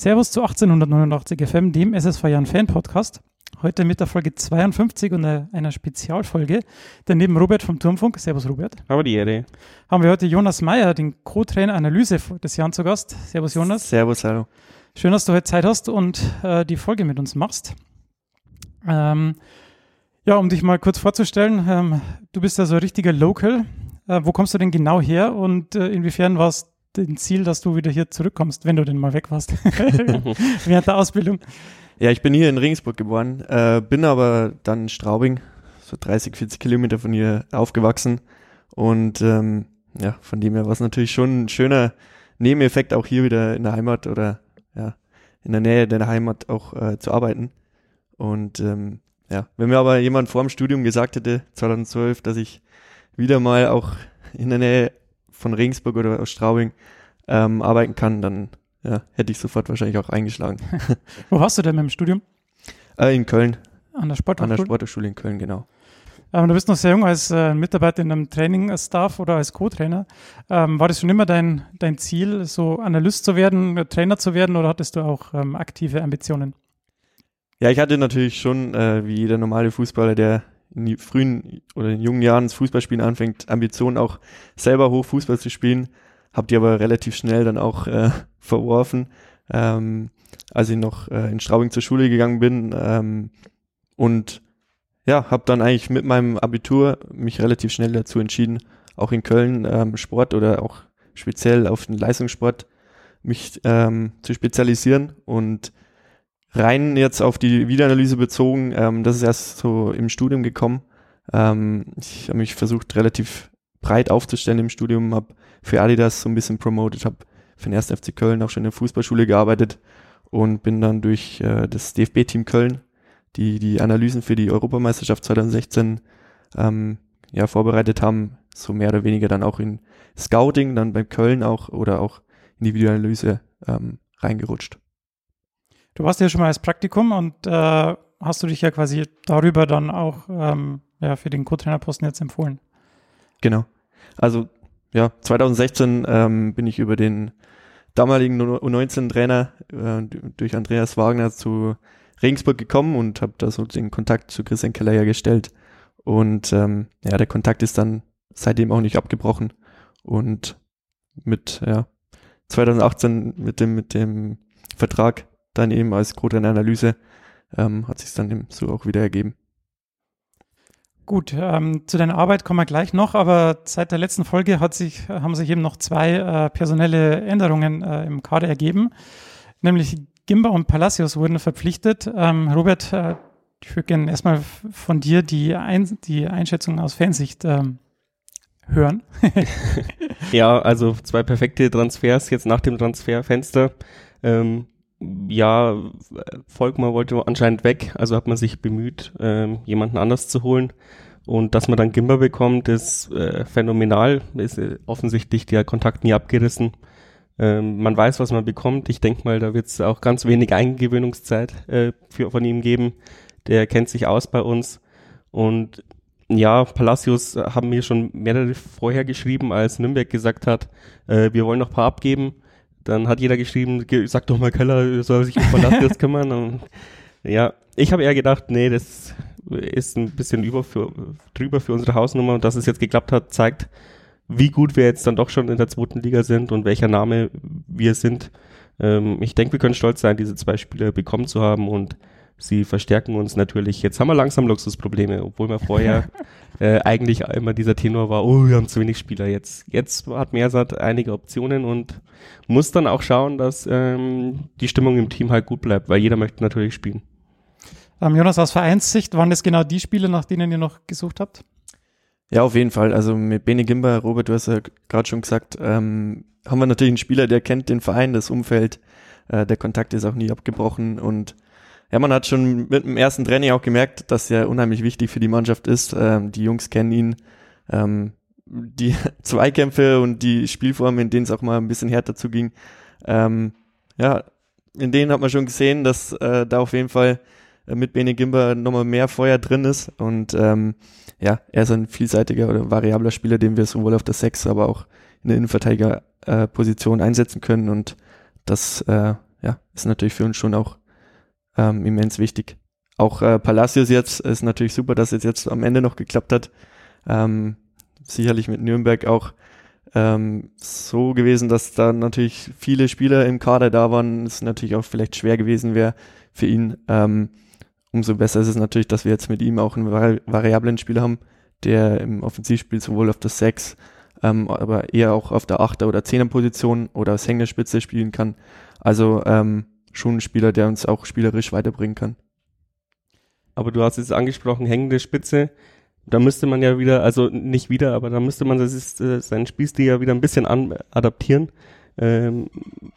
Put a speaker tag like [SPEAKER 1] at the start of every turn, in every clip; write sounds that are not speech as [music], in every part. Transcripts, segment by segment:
[SPEAKER 1] Servus zu 1889 FM, dem SSV Jan Fan Podcast. Heute mit der Folge 52 und einer Spezialfolge. Daneben Robert vom Turmfunk. Servus Robert.
[SPEAKER 2] Aber die Ehre.
[SPEAKER 1] Haben wir heute Jonas Meyer, den Co-Trainer Analyse des Jan zu Gast. Servus Jonas.
[SPEAKER 2] Servus, hallo.
[SPEAKER 1] Schön, dass du heute Zeit hast und äh, die Folge mit uns machst. Ähm, ja, um dich mal kurz vorzustellen, ähm, du bist ja so ein richtiger Local. Äh, wo kommst du denn genau her und äh, inwiefern war dein Ziel, dass du wieder hier zurückkommst, wenn du denn mal weg warst [laughs] während der Ausbildung?
[SPEAKER 2] Ja, ich bin hier in Regensburg geboren, äh, bin aber dann in Straubing, so 30, 40 Kilometer von hier aufgewachsen und ähm, ja, von dem her war es natürlich schon ein schöner Nebeneffekt, auch hier wieder in der Heimat oder ja, in der Nähe der Heimat auch äh, zu arbeiten. Und ähm, ja, wenn mir aber jemand vor dem Studium gesagt hätte, 2012, dass ich wieder mal auch in der Nähe von Regensburg oder aus Straubing ähm, arbeiten kann, dann ja, hätte ich sofort wahrscheinlich auch eingeschlagen. [laughs]
[SPEAKER 1] Wo warst du denn mit dem Studium?
[SPEAKER 2] Äh, in Köln.
[SPEAKER 1] An der Sporthochschule?
[SPEAKER 2] An der Sporthochschule in Köln, genau.
[SPEAKER 1] Ähm, du bist noch sehr jung als äh, Mitarbeiter in einem Training-Staff oder als Co-Trainer. Ähm, war das schon immer dein, dein Ziel, so Analyst zu werden, Trainer zu werden oder hattest du auch ähm, aktive Ambitionen?
[SPEAKER 2] Ja, ich hatte natürlich schon, äh, wie jeder normale Fußballer, der in frühen oder in jungen Jahren das Fußballspielen anfängt, Ambitionen auch selber hoch Fußball zu spielen. Hab die aber relativ schnell dann auch äh, [laughs] verworfen, ähm, als ich noch äh, in Straubing zur Schule gegangen bin. Ähm, und ja, habe dann eigentlich mit meinem Abitur mich relativ schnell dazu entschieden, auch in Köln ähm, Sport oder auch speziell auf den Leistungssport mich ähm, zu spezialisieren und rein jetzt auf die Videoanalyse bezogen, ähm, das ist erst so im Studium gekommen. Ähm, ich habe mich versucht, relativ breit aufzustellen im Studium, habe für Adidas so ein bisschen promoted, habe für den 1. FC Köln auch schon in der Fußballschule gearbeitet und bin dann durch äh, das DFB-Team Köln, die die Analysen für die Europameisterschaft 2016 ähm, ja, vorbereitet haben, so mehr oder weniger dann auch in Scouting, dann beim Köln auch oder auch in die Videoanalyse ähm, reingerutscht.
[SPEAKER 1] Du warst ja schon mal als Praktikum und äh, hast du dich ja quasi darüber dann auch ähm, ja, für den Co-Trainerposten jetzt empfohlen.
[SPEAKER 2] Genau. Also ja, 2016 ähm, bin ich über den damaligen U19-Trainer äh, durch Andreas Wagner zu Regensburg gekommen und habe da so den Kontakt zu Christian Keller hergestellt. Und ähm, ja, der Kontakt ist dann seitdem auch nicht abgebrochen. Und mit ja, 2018 mit dem, mit dem Vertrag dann eben als Code-Analyse ähm, hat sich dann eben so auch wieder ergeben.
[SPEAKER 1] Gut, ähm, zu deiner Arbeit kommen wir gleich noch, aber seit der letzten Folge hat sich, haben sich eben noch zwei äh, personelle Änderungen äh, im Kader ergeben. Nämlich Gimba und Palacios wurden verpflichtet. Ähm, Robert, äh, ich würde gerne erstmal von dir die, Ein die Einschätzung aus Fansicht ähm, hören. [laughs]
[SPEAKER 3] ja, also zwei perfekte Transfers jetzt nach dem Transferfenster. Ähm, ja, Volkmar wollte anscheinend weg, also hat man sich bemüht, ähm, jemanden anders zu holen. Und dass man dann Gimba bekommt, ist äh, phänomenal. Ist äh, offensichtlich der Kontakt nie abgerissen. Ähm, man weiß, was man bekommt. Ich denke mal, da wird es auch ganz wenig Eingewöhnungszeit äh, für, von ihm geben. Der kennt sich aus bei uns. Und ja, Palacios haben mir schon mehrere vorher geschrieben, als Nürnberg gesagt hat, äh, wir wollen noch ein paar abgeben dann hat jeder geschrieben, sag doch mal Keller, soll sich um Palacios [laughs] kümmern. Und, ja, ich habe eher gedacht, nee, das ist ein bisschen über für, drüber für unsere Hausnummer und dass es jetzt geklappt hat, zeigt, wie gut wir jetzt dann doch schon in der zweiten Liga sind und welcher Name wir sind. Ähm, ich denke, wir können stolz sein, diese zwei Spieler bekommen zu haben und sie verstärken uns natürlich. Jetzt haben wir langsam Luxusprobleme, obwohl wir vorher äh, eigentlich immer dieser Tenor war, oh, wir haben zu wenig Spieler. Jetzt, jetzt hat Mersat einige Optionen und muss dann auch schauen, dass ähm, die Stimmung im Team halt gut bleibt, weil jeder möchte natürlich spielen.
[SPEAKER 1] Ähm, Jonas, aus Vereinssicht, waren das genau die Spiele, nach denen ihr noch gesucht habt?
[SPEAKER 2] Ja, auf jeden Fall. Also mit Bene Gimba, Robert, du hast ja gerade schon gesagt, ähm, haben wir natürlich einen Spieler, der kennt den Verein, das Umfeld, äh, der Kontakt ist auch nie abgebrochen und ja, man hat schon mit dem ersten Training auch gemerkt, dass er unheimlich wichtig für die Mannschaft ist. Ähm, die Jungs kennen ihn. Ähm, die [laughs] Zweikämpfe und die Spielformen, in denen es auch mal ein bisschen härter zuging, ähm, ja, in denen hat man schon gesehen, dass äh, da auf jeden Fall mit Bene Gimba nochmal mehr Feuer drin ist. Und ähm, ja, er ist ein vielseitiger oder variabler Spieler, den wir sowohl auf der Sechs, aber auch in der Innenverteidigerposition äh, einsetzen können. Und das äh, ja, ist natürlich für uns schon auch ähm, immens wichtig. Auch äh, Palacios jetzt ist natürlich super, dass es jetzt am Ende noch geklappt hat. Ähm, sicherlich mit Nürnberg auch ähm, so gewesen, dass da natürlich viele Spieler im Kader da waren. Es natürlich auch vielleicht schwer gewesen wäre für ihn. Ähm, umso besser ist es natürlich, dass wir jetzt mit ihm auch einen vari variablen Spieler haben, der im Offensivspiel sowohl auf der 6, ähm, aber eher auch auf der 8er oder 10er Position oder als hängende Spitze spielen kann. Also ähm, schon ein Spieler, der uns auch spielerisch weiterbringen kann.
[SPEAKER 3] Aber du hast es angesprochen, hängende Spitze da müsste man ja wieder, also nicht wieder, aber da müsste man das ist, äh, seinen Spielstil ja wieder ein bisschen an, adaptieren. Ähm,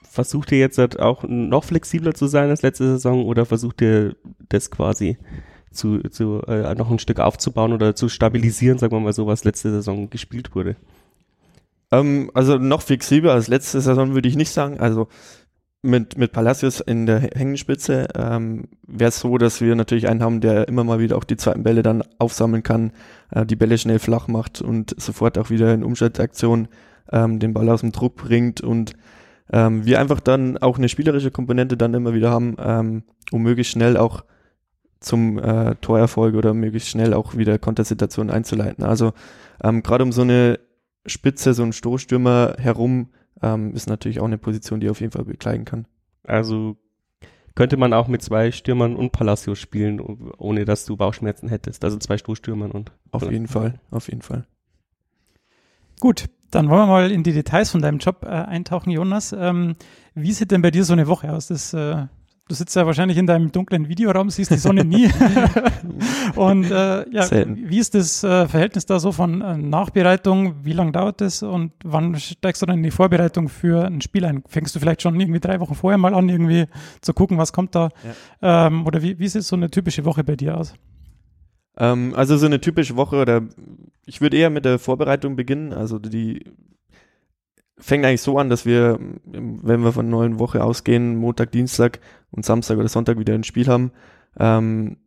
[SPEAKER 3] versucht ihr jetzt halt auch noch flexibler zu sein als letzte Saison oder versucht ihr das quasi zu, zu äh, noch ein Stück aufzubauen oder zu stabilisieren, sagen wir mal so, was letzte Saison gespielt wurde?
[SPEAKER 2] Ähm, also noch flexibler als letzte Saison würde ich nicht sagen. Also mit, mit Palacios in der Hängenspitze ähm, wäre es so, dass wir natürlich einen haben, der immer mal wieder auch die zweiten Bälle dann aufsammeln kann, äh, die Bälle schnell flach macht und sofort auch wieder in Umschaltaktion ähm, den Ball aus dem Druck bringt und ähm, wir einfach dann auch eine spielerische Komponente dann immer wieder haben, ähm, um möglichst schnell auch zum äh, Torerfolg oder möglichst schnell auch wieder Kontersituationen einzuleiten. Also ähm, gerade um so eine Spitze, so ein Stoßstürmer herum ähm, ist natürlich auch eine Position, die auf jeden Fall bekleiden kann.
[SPEAKER 3] Also könnte man auch mit zwei Stürmern und Palacios spielen, ohne dass du Bauchschmerzen hättest. Also zwei Stoßstürmern und.
[SPEAKER 2] Auf jeden Fall, auf jeden Fall.
[SPEAKER 1] Gut, dann wollen wir mal in die Details von deinem Job äh, eintauchen, Jonas. Ähm, wie sieht denn bei dir so eine Woche aus? Das äh, Du sitzt ja wahrscheinlich in deinem dunklen Videoraum, siehst die Sonne nie. [laughs] und äh, ja, Selten. wie ist das äh, Verhältnis da so von äh, Nachbereitung? Wie lange dauert das und wann steigst du dann in die Vorbereitung für ein Spiel ein? Fängst du vielleicht schon irgendwie drei Wochen vorher mal an, irgendwie zu gucken, was kommt da? Ja. Ähm, oder wie, wie sieht so eine typische Woche bei dir aus?
[SPEAKER 2] Ähm, also so eine typische Woche oder ich würde eher mit der Vorbereitung beginnen. Also die fängt eigentlich so an, dass wir, wenn wir von einer neuen Woche ausgehen, Montag, Dienstag und Samstag oder Sonntag wieder ein Spiel haben, ähm,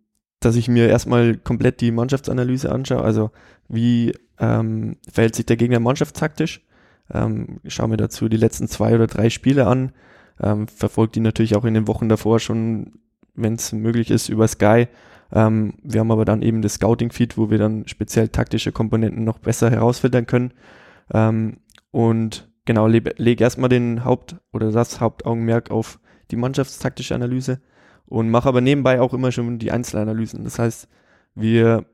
[SPEAKER 2] dass ich mir erstmal komplett die Mannschaftsanalyse anschaue. Also wie ähm, verhält sich der Gegner mannschaftstaktisch? Ähm, schaue mir dazu die letzten zwei oder drei Spiele an. Ähm, verfolge die natürlich auch in den Wochen davor schon, wenn es möglich ist, über Sky. Ähm, wir haben aber dann eben das Scouting-Feed, wo wir dann speziell taktische Komponenten noch besser herausfiltern können. Ähm, und genau, lege leg erstmal den Haupt- oder das Hauptaugenmerk auf die mannschaftstaktische Analyse und mache aber nebenbei auch immer schon die Einzelanalysen. Das heißt, wir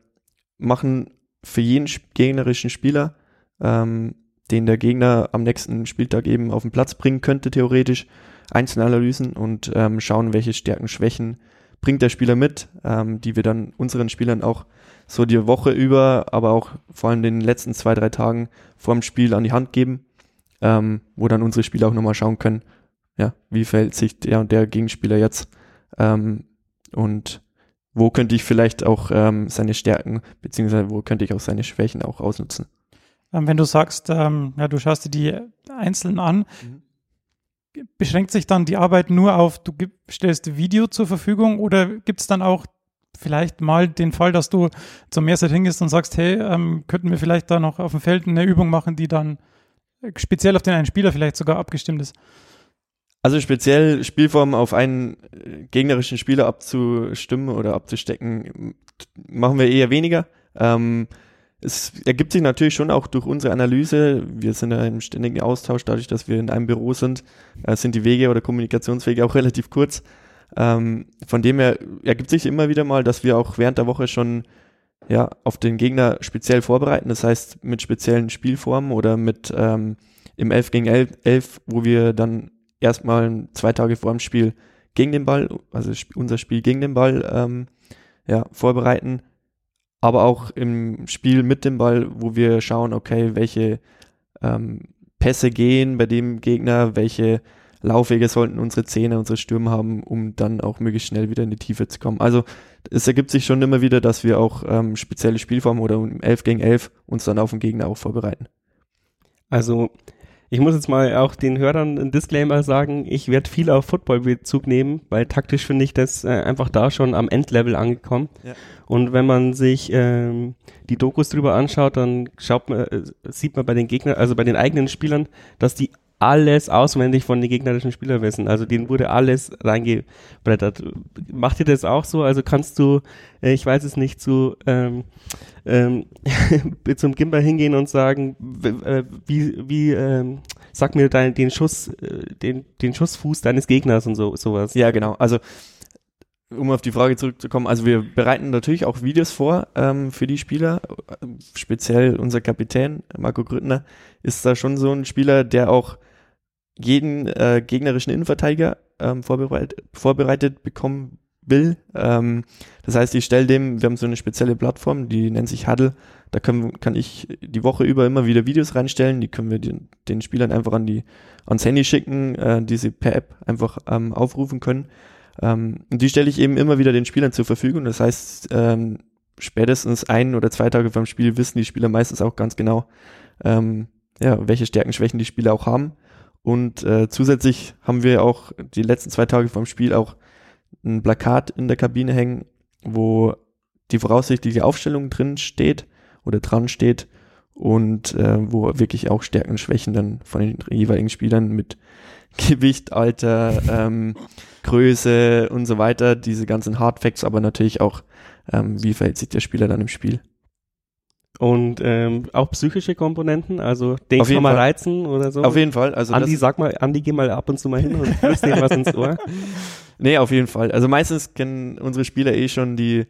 [SPEAKER 2] machen für jeden gegnerischen Spieler, ähm, den der Gegner am nächsten Spieltag eben auf den Platz bringen könnte, theoretisch, Einzelanalysen und ähm, schauen, welche Stärken, Schwächen bringt der Spieler mit, ähm, die wir dann unseren Spielern auch so die Woche über, aber auch vor allem den letzten zwei, drei Tagen vor dem Spiel an die Hand geben, ähm, wo dann unsere Spieler auch nochmal schauen können, ja, wie verhält sich der und der Gegenspieler jetzt ähm, und wo könnte ich vielleicht auch ähm, seine Stärken, beziehungsweise wo könnte ich auch seine Schwächen auch ausnutzen.
[SPEAKER 1] Ähm, wenn du sagst, ähm, ja, du schaust dir die einzeln an, mhm. beschränkt sich dann die Arbeit nur auf, du stellst Video zur Verfügung oder gibt es dann auch vielleicht mal den Fall, dass du zum Mehrset hingehst und sagst, hey, ähm, könnten wir vielleicht da noch auf dem Feld eine Übung machen, die dann speziell auf den einen Spieler vielleicht sogar abgestimmt ist?
[SPEAKER 2] Also speziell Spielformen auf einen äh, gegnerischen Spieler abzustimmen oder abzustecken, machen wir eher weniger. Ähm, es ergibt sich natürlich schon auch durch unsere Analyse. Wir sind ja im ständigen Austausch, dadurch, dass wir in einem Büro sind, äh, sind die Wege oder Kommunikationswege auch relativ kurz. Ähm, von dem her ergibt sich immer wieder mal, dass wir auch während der Woche schon ja, auf den Gegner speziell vorbereiten. Das heißt, mit speziellen Spielformen oder mit ähm, im 11 gegen 11, 11, wo wir dann erstmal zwei Tage vor dem Spiel gegen den Ball, also unser Spiel gegen den Ball ähm, ja, vorbereiten, aber auch im Spiel mit dem Ball, wo wir schauen, okay, welche ähm, Pässe gehen bei dem Gegner, welche Laufwege sollten unsere Zähne, unsere Stürme haben, um dann auch möglichst schnell wieder in die Tiefe zu kommen. Also es ergibt sich schon immer wieder, dass wir auch ähm, spezielle Spielformen oder im 11 gegen 11 uns dann auf den Gegner auch vorbereiten.
[SPEAKER 3] Also ich muss jetzt mal auch den Hörern ein Disclaimer sagen, ich werde viel auf Football-Bezug nehmen, weil taktisch finde ich das äh, einfach da schon am Endlevel angekommen. Ja. Und wenn man sich ähm, die Dokus drüber anschaut, dann schaut man, äh, sieht man bei den Gegnern, also bei den eigenen Spielern, dass die alles auswendig von den gegnerischen Spielern wissen. Also denen wurde alles reingebrettert. Macht ihr das auch so? Also kannst du, äh, ich weiß es nicht, zu ähm, ähm, [laughs] zum Gimba hingehen und sagen, äh, wie, wie ähm, sag mir dein, den Schuss, äh, den, den Schussfuß deines Gegners und so sowas.
[SPEAKER 2] Ja, genau. Also um auf die Frage zurückzukommen, also wir bereiten natürlich auch Videos vor ähm, für die Spieler. Speziell unser Kapitän, Marco Grüttner, ist da schon so ein Spieler, der auch jeden äh, gegnerischen Innenverteidiger ähm, vorbereit, vorbereitet bekommen will. Ähm, das heißt, ich stelle dem, wir haben so eine spezielle Plattform, die nennt sich Huddle. Da können, kann ich die Woche über immer wieder Videos reinstellen. Die können wir den, den Spielern einfach an die, ans Handy schicken, äh, die sie per App einfach ähm, aufrufen können. Ähm, und die stelle ich eben immer wieder den Spielern zur Verfügung. Das heißt, ähm, spätestens ein oder zwei Tage vom Spiel wissen die Spieler meistens auch ganz genau, ähm, ja, welche Stärken, Schwächen die Spieler auch haben. Und äh, zusätzlich haben wir auch die letzten zwei Tage vom Spiel auch ein Plakat in der Kabine hängen, wo die voraussichtliche Aufstellung drin steht oder dran steht und äh, wo wirklich auch Stärken und Schwächen dann von den jeweiligen Spielern mit [laughs] Gewicht, Alter, ähm, Größe und so weiter, diese ganzen Hardfacts, aber natürlich auch, ähm, wie verhält sich der Spieler dann im Spiel.
[SPEAKER 3] Und ähm, auch psychische Komponenten, also den
[SPEAKER 2] Auf
[SPEAKER 3] kann man
[SPEAKER 2] Fall.
[SPEAKER 3] reizen oder so.
[SPEAKER 2] Auf jeden Fall. Also
[SPEAKER 3] Andi, sag mal, Andi, geh mal ab und zu mal hin und [laughs] flüster dir was ins Ohr.
[SPEAKER 2] nee, auf jeden Fall. Also meistens kennen unsere Spieler eh schon die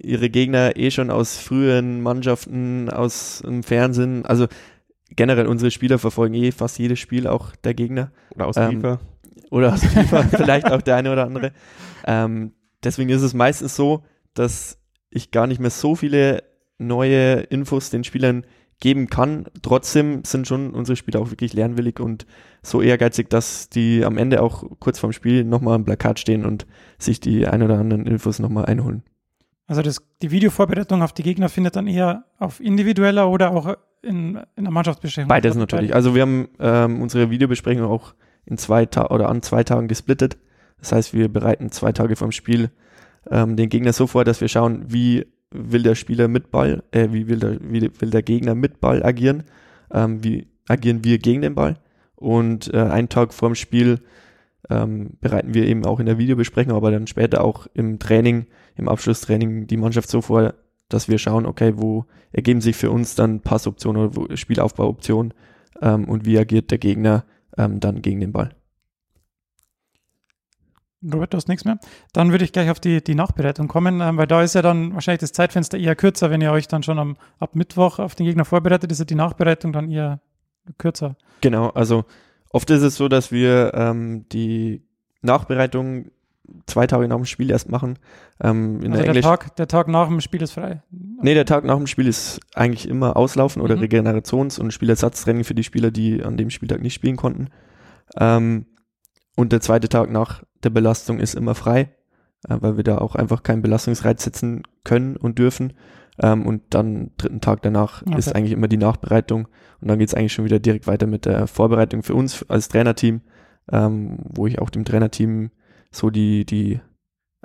[SPEAKER 2] ihre Gegner eh schon aus früheren Mannschaften, aus dem Fernsehen. Also generell unsere Spieler verfolgen eh fast jedes Spiel auch der Gegner.
[SPEAKER 3] Oder aus
[SPEAKER 2] Ähm,
[SPEAKER 3] FIFA.
[SPEAKER 2] oder aus FIFA, [laughs] vielleicht auch der eine oder andere. Ähm, deswegen ist es meistens so, dass ich gar nicht mehr so viele neue Infos den Spielern geben kann. Trotzdem sind schon unsere Spieler auch wirklich lernwillig und so ehrgeizig, dass die am Ende auch kurz vorm Spiel nochmal am Plakat stehen und sich die ein oder anderen Infos nochmal einholen.
[SPEAKER 1] Also das, die Videovorbereitung auf die Gegner findet dann eher auf individueller oder auch in, in der Mannschaftsbesprechung
[SPEAKER 2] Beides natürlich. Also wir haben ähm, unsere Videobesprechung auch in zwei Ta oder an zwei Tagen gesplittet. Das heißt, wir bereiten zwei Tage vom Spiel ähm, den Gegner so vor, dass wir schauen, wie will der Spieler mit Ball, äh, wie will der, wie will der Gegner mit Ball agieren, ähm, wie agieren wir gegen den Ball. Und äh, einen Tag vorm Spiel ähm, bereiten wir eben auch in der Videobesprechung, aber dann später auch im Training, im Abschlusstraining die Mannschaft so vor, dass wir schauen, okay, wo ergeben sich für uns dann Passoptionen oder Spielaufbauoptionen ähm, und wie agiert der Gegner ähm, dann gegen den Ball.
[SPEAKER 1] Robert, du hast nichts mehr. Dann würde ich gleich auf die, die Nachbereitung kommen, ähm, weil da ist ja dann wahrscheinlich das Zeitfenster eher kürzer, wenn ihr euch dann schon am, ab Mittwoch auf den Gegner vorbereitet, ist ja die Nachbereitung dann eher kürzer.
[SPEAKER 2] Genau, also oft ist es so, dass wir ähm, die Nachbereitung zwei Tage nach dem Spiel erst machen. Ähm, in
[SPEAKER 1] also
[SPEAKER 2] der
[SPEAKER 1] der Tag, der Tag nach dem Spiel ist frei.
[SPEAKER 2] Nee, der Tag nach dem Spiel ist eigentlich immer Auslaufen oder
[SPEAKER 1] Mhm.
[SPEAKER 2] Regenerations- und Spielersatztraining für die Spieler, die an dem Spieltag nicht spielen konnten. Ähm, und der zweite Tag nach der Belastung ist immer frei, äh, weil wir da auch einfach keinen Belastungsreiz setzen können und dürfen. Ähm, und dann dritten Tag danach
[SPEAKER 1] Okay.
[SPEAKER 2] ist eigentlich immer die Nachbereitung und dann geht es eigentlich schon wieder direkt weiter mit der Vorbereitung für uns als Trainerteam, ähm, wo ich auch dem Trainerteam so die, die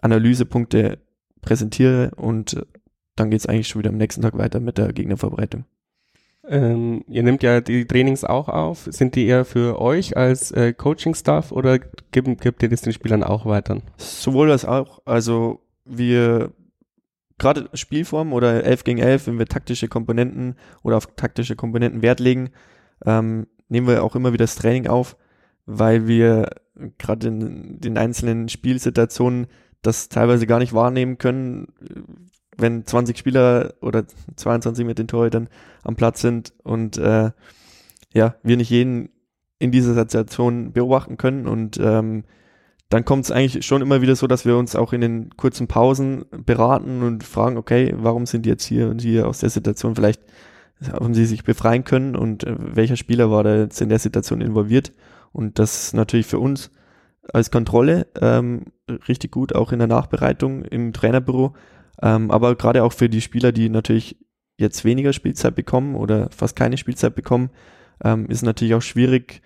[SPEAKER 2] Analysepunkte präsentiere und äh, dann geht es eigentlich schon wieder am nächsten Tag weiter mit der Gegnervorbereitung.
[SPEAKER 3] Ähm, ihr nehmt ja die Trainings auch auf. Sind die eher für euch als äh, Coaching-Staff oder gibt, gibt ihr das den Spielern auch weiter?
[SPEAKER 2] Sowohl als auch, also wir gerade Spielform oder 11 gegen 11, wenn wir taktische Komponenten oder auf taktische Komponenten Wert legen, ähm, nehmen wir auch immer wieder das Training auf, weil wir gerade in den einzelnen Spielsituationen das teilweise gar nicht wahrnehmen können, wenn 20 Spieler oder 22 mit den Torhütern am Platz sind und äh, ja, wir nicht jeden in dieser Situation beobachten können und ähm, dann kommt es eigentlich schon immer wieder so, dass wir uns auch in den kurzen Pausen beraten und fragen, okay, warum sind die jetzt hier und hier aus der Situation? Vielleicht haben sie sich befreien können und äh, welcher Spieler war da jetzt in der Situation involviert? Und das ist natürlich für uns als Kontrolle ähm, richtig gut, auch in der Nachbereitung im Trainerbüro, ähm, aber gerade auch für die Spieler, die natürlich jetzt weniger Spielzeit bekommen oder fast keine Spielzeit bekommen, ähm, ist natürlich auch schwierig,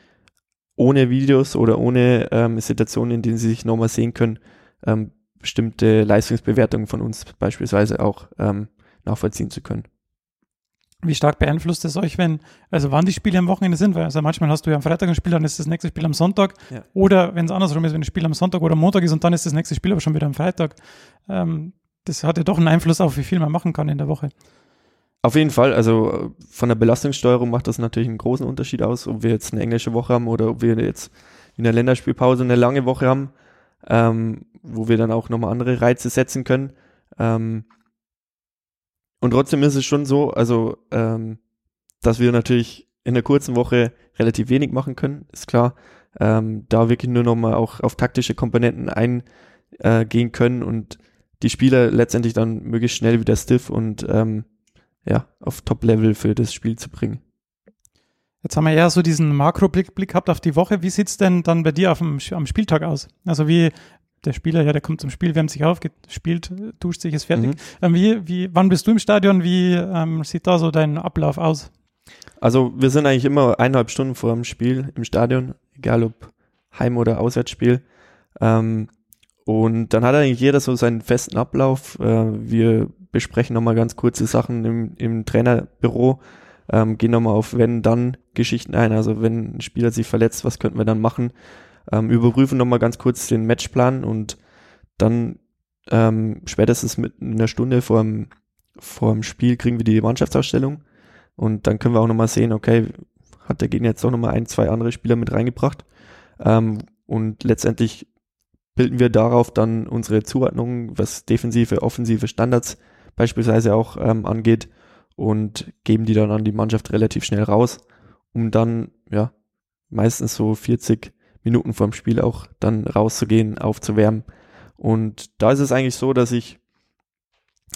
[SPEAKER 2] ohne Videos oder ohne ähm, Situationen, in denen sie sich nochmal sehen können, ähm, bestimmte Leistungsbewertungen von uns beispielsweise auch ähm, nachvollziehen zu können.
[SPEAKER 1] Wie stark beeinflusst es euch, wenn, also wann die Spiele am Wochenende sind? Weil also manchmal hast du ja am Freitag ein Spiel, dann ist das nächste Spiel am Sonntag.
[SPEAKER 2] Ja.
[SPEAKER 1] Oder wenn es andersrum ist, wenn das Spiel am Sonntag oder am Montag ist und dann ist das nächste Spiel aber schon wieder am Freitag. Ähm, das hat ja doch einen Einfluss auf, wie viel man machen kann in der Woche.
[SPEAKER 2] Auf jeden Fall, also äh, von der Belastungssteuerung macht das natürlich einen großen Unterschied aus, ob wir jetzt eine englische Woche haben oder ob wir jetzt in der Länderspielpause eine lange Woche haben, ähm, wo wir dann auch nochmal andere Reize setzen können. Ähm, und trotzdem ist es schon so, also, ähm, dass wir natürlich in der kurzen Woche relativ wenig machen können, ist klar. Ähm, da wirklich nur nochmal auch auf taktische Komponenten eingehen können und die Spieler letztendlich dann möglichst schnell wieder stiff und ähm, ja, auf Top-Level für das Spiel zu bringen.
[SPEAKER 1] Jetzt haben wir eher so diesen Makroblick Blick gehabt auf die Woche. Wie sieht's denn dann bei dir auf dem, am Spieltag aus? Also wie der Spieler, ja, der kommt zum Spiel, wärmt sich auf, spielt, duscht sich, ist fertig.
[SPEAKER 2] Mhm.
[SPEAKER 1] Ähm, wie, wie, wann bist du im Stadion? Wie ähm, sieht da so dein Ablauf aus?
[SPEAKER 2] Also wir sind eigentlich immer eineinhalb Stunden vor dem Spiel im Stadion, egal ob Heim- oder Auswärtsspiel. Ähm, und dann hat eigentlich jeder so seinen festen Ablauf. Äh, wir besprechen nochmal ganz kurze Sachen im, im Trainerbüro, ähm, gehen nochmal auf Wenn-Dann-Geschichten ein. Also wenn ein Spieler sich verletzt, was könnten wir dann machen? Ähm, überprüfen nochmal ganz kurz den Matchplan und dann ähm, spätestens mit einer Stunde vor dem, vor dem Spiel kriegen wir die Mannschaftsausstellung und dann können wir auch nochmal sehen, okay, hat der Gegner jetzt doch nochmal ein, zwei andere Spieler mit reingebracht ähm, und letztendlich bilden wir darauf dann unsere Zuordnung, was defensive, offensive Standards beispielsweise auch ähm, angeht und geben die dann an die Mannschaft relativ schnell raus, um dann ja meistens so 40 Minuten vorm Spiel auch dann rauszugehen, aufzuwärmen. Und da ist es eigentlich so, dass ich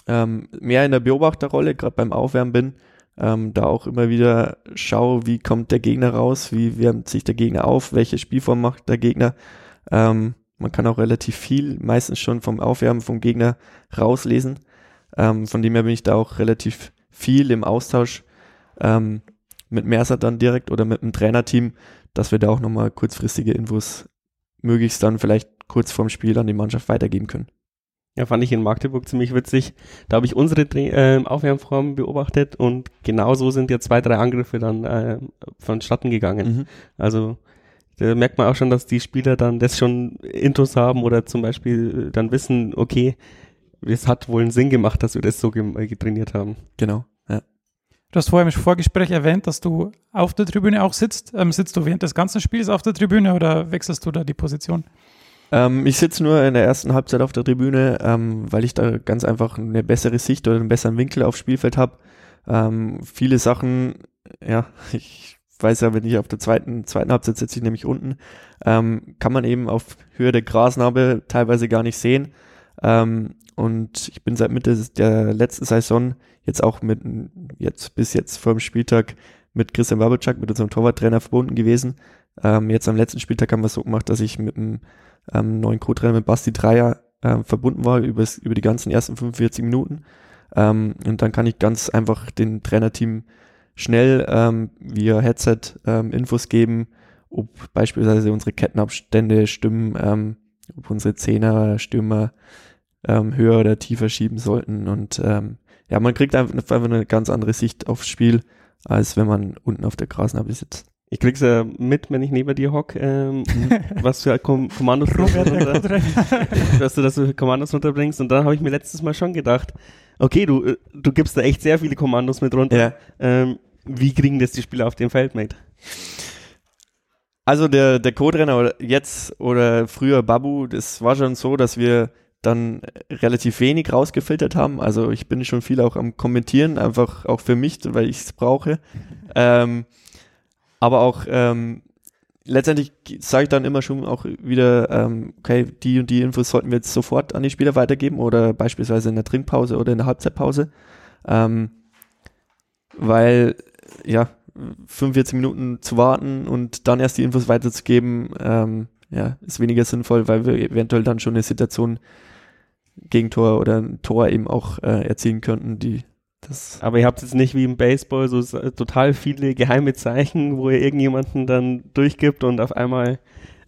[SPEAKER 2] ähm, mehr in der Beobachterrolle, gerade beim Aufwärmen bin, ähm, da auch immer wieder schaue, wie kommt der Gegner raus, wie wärmt sich der Gegner auf, welche Spielform macht der Gegner. Ähm, man kann auch relativ viel meistens schon vom Aufwärmen vom Gegner rauslesen. Ähm, von dem her bin ich da auch relativ viel im Austausch ähm, mit Mercer dann direkt oder mit dem Trainerteam, dass wir da auch nochmal kurzfristige Infos möglichst dann vielleicht kurz vorm Spiel an die Mannschaft weitergeben können.
[SPEAKER 3] Ja, fand ich in Magdeburg ziemlich witzig. Da habe ich unsere äh, Aufwärmform beobachtet und genau so sind ja zwei, drei Angriffe dann äh, vonstatten gegangen. Mhm. Also da merkt man auch schon, dass die Spieler dann das schon Intos haben oder zum Beispiel dann wissen, okay, es hat wohl einen Sinn gemacht, dass wir das so getrainiert haben.
[SPEAKER 2] Genau. Ja.
[SPEAKER 1] Du hast vorher im Vorgespräch erwähnt, dass du auf der Tribüne auch sitzt. Ähm, sitzt du während des ganzen Spiels auf der Tribüne oder wechselst du da die Position?
[SPEAKER 2] Ähm, ich sitze nur in der ersten Halbzeit auf der Tribüne, ähm, weil ich da ganz einfach eine bessere Sicht oder einen besseren Winkel aufs Spielfeld habe. Ähm, viele Sachen, ja, [laughs] ich weiß ja, wenn ich auf der zweiten, zweiten Halbzeit sitze ich nämlich unten, ähm, kann man eben auf Höhe der Grasnarbe teilweise gar nicht sehen. Ähm, und ich bin seit Mitte der letzten Saison jetzt auch mit, jetzt bis jetzt vor dem Spieltag mit Christian Babacak, mit unserem Torwarttrainer verbunden gewesen. Ähm, jetzt am letzten Spieltag haben wir es so gemacht, dass ich mit dem ähm, neuen Co-Trainer mit Basti Dreier ähm, verbunden war über, über die ganzen ersten 45 Minuten. Ähm, und dann kann ich ganz einfach den Trainerteam schnell ähm, via Headset ähm, Infos geben, ob beispielsweise unsere Kettenabstände stimmen, ähm, ob unsere Zehner, Stürmer ähm, höher oder tiefer schieben sollten. Und ähm, ja, man kriegt einfach, eine ganz andere Sicht aufs Spiel, als wenn man unten auf der Grasnarbe sitzt.
[SPEAKER 3] Ich krieg's ja mit, wenn ich neben dir hock, ähm, [laughs] was für Kom Kommandos du runter, dass [laughs] du das für Kommandos runterbringst. Und dann habe ich mir letztes Mal schon gedacht, okay, du, äh, du gibst da echt sehr viele Kommandos mit runter.
[SPEAKER 2] Ja.
[SPEAKER 3] Ähm, wie kriegen das die Spieler auf dem Feld mit?
[SPEAKER 2] Also der, der Co-Trainer jetzt oder früher Babu, das war schon so, dass wir dann relativ wenig rausgefiltert haben. Also ich bin schon viel auch am Kommentieren, einfach auch für mich, weil ich es brauche. [laughs] Ähm, aber auch ähm, letztendlich sage ich dann immer schon auch wieder, ähm, okay, die und die Infos sollten wir jetzt sofort an die Spieler weitergeben oder beispielsweise in der Trinkpause oder in der Halbzeitpause. Ähm, weil, ja, 45 Minuten zu warten und dann erst die Infos weiterzugeben, ähm, ja, ist weniger sinnvoll, weil wir eventuell dann schon eine Situation Gegentor oder ein Tor eben auch äh, erzielen könnten, die das
[SPEAKER 3] Aber ihr habt jetzt nicht wie im Baseball so total viele geheime Zeichen, wo ihr irgendjemanden dann durchgibt und auf einmal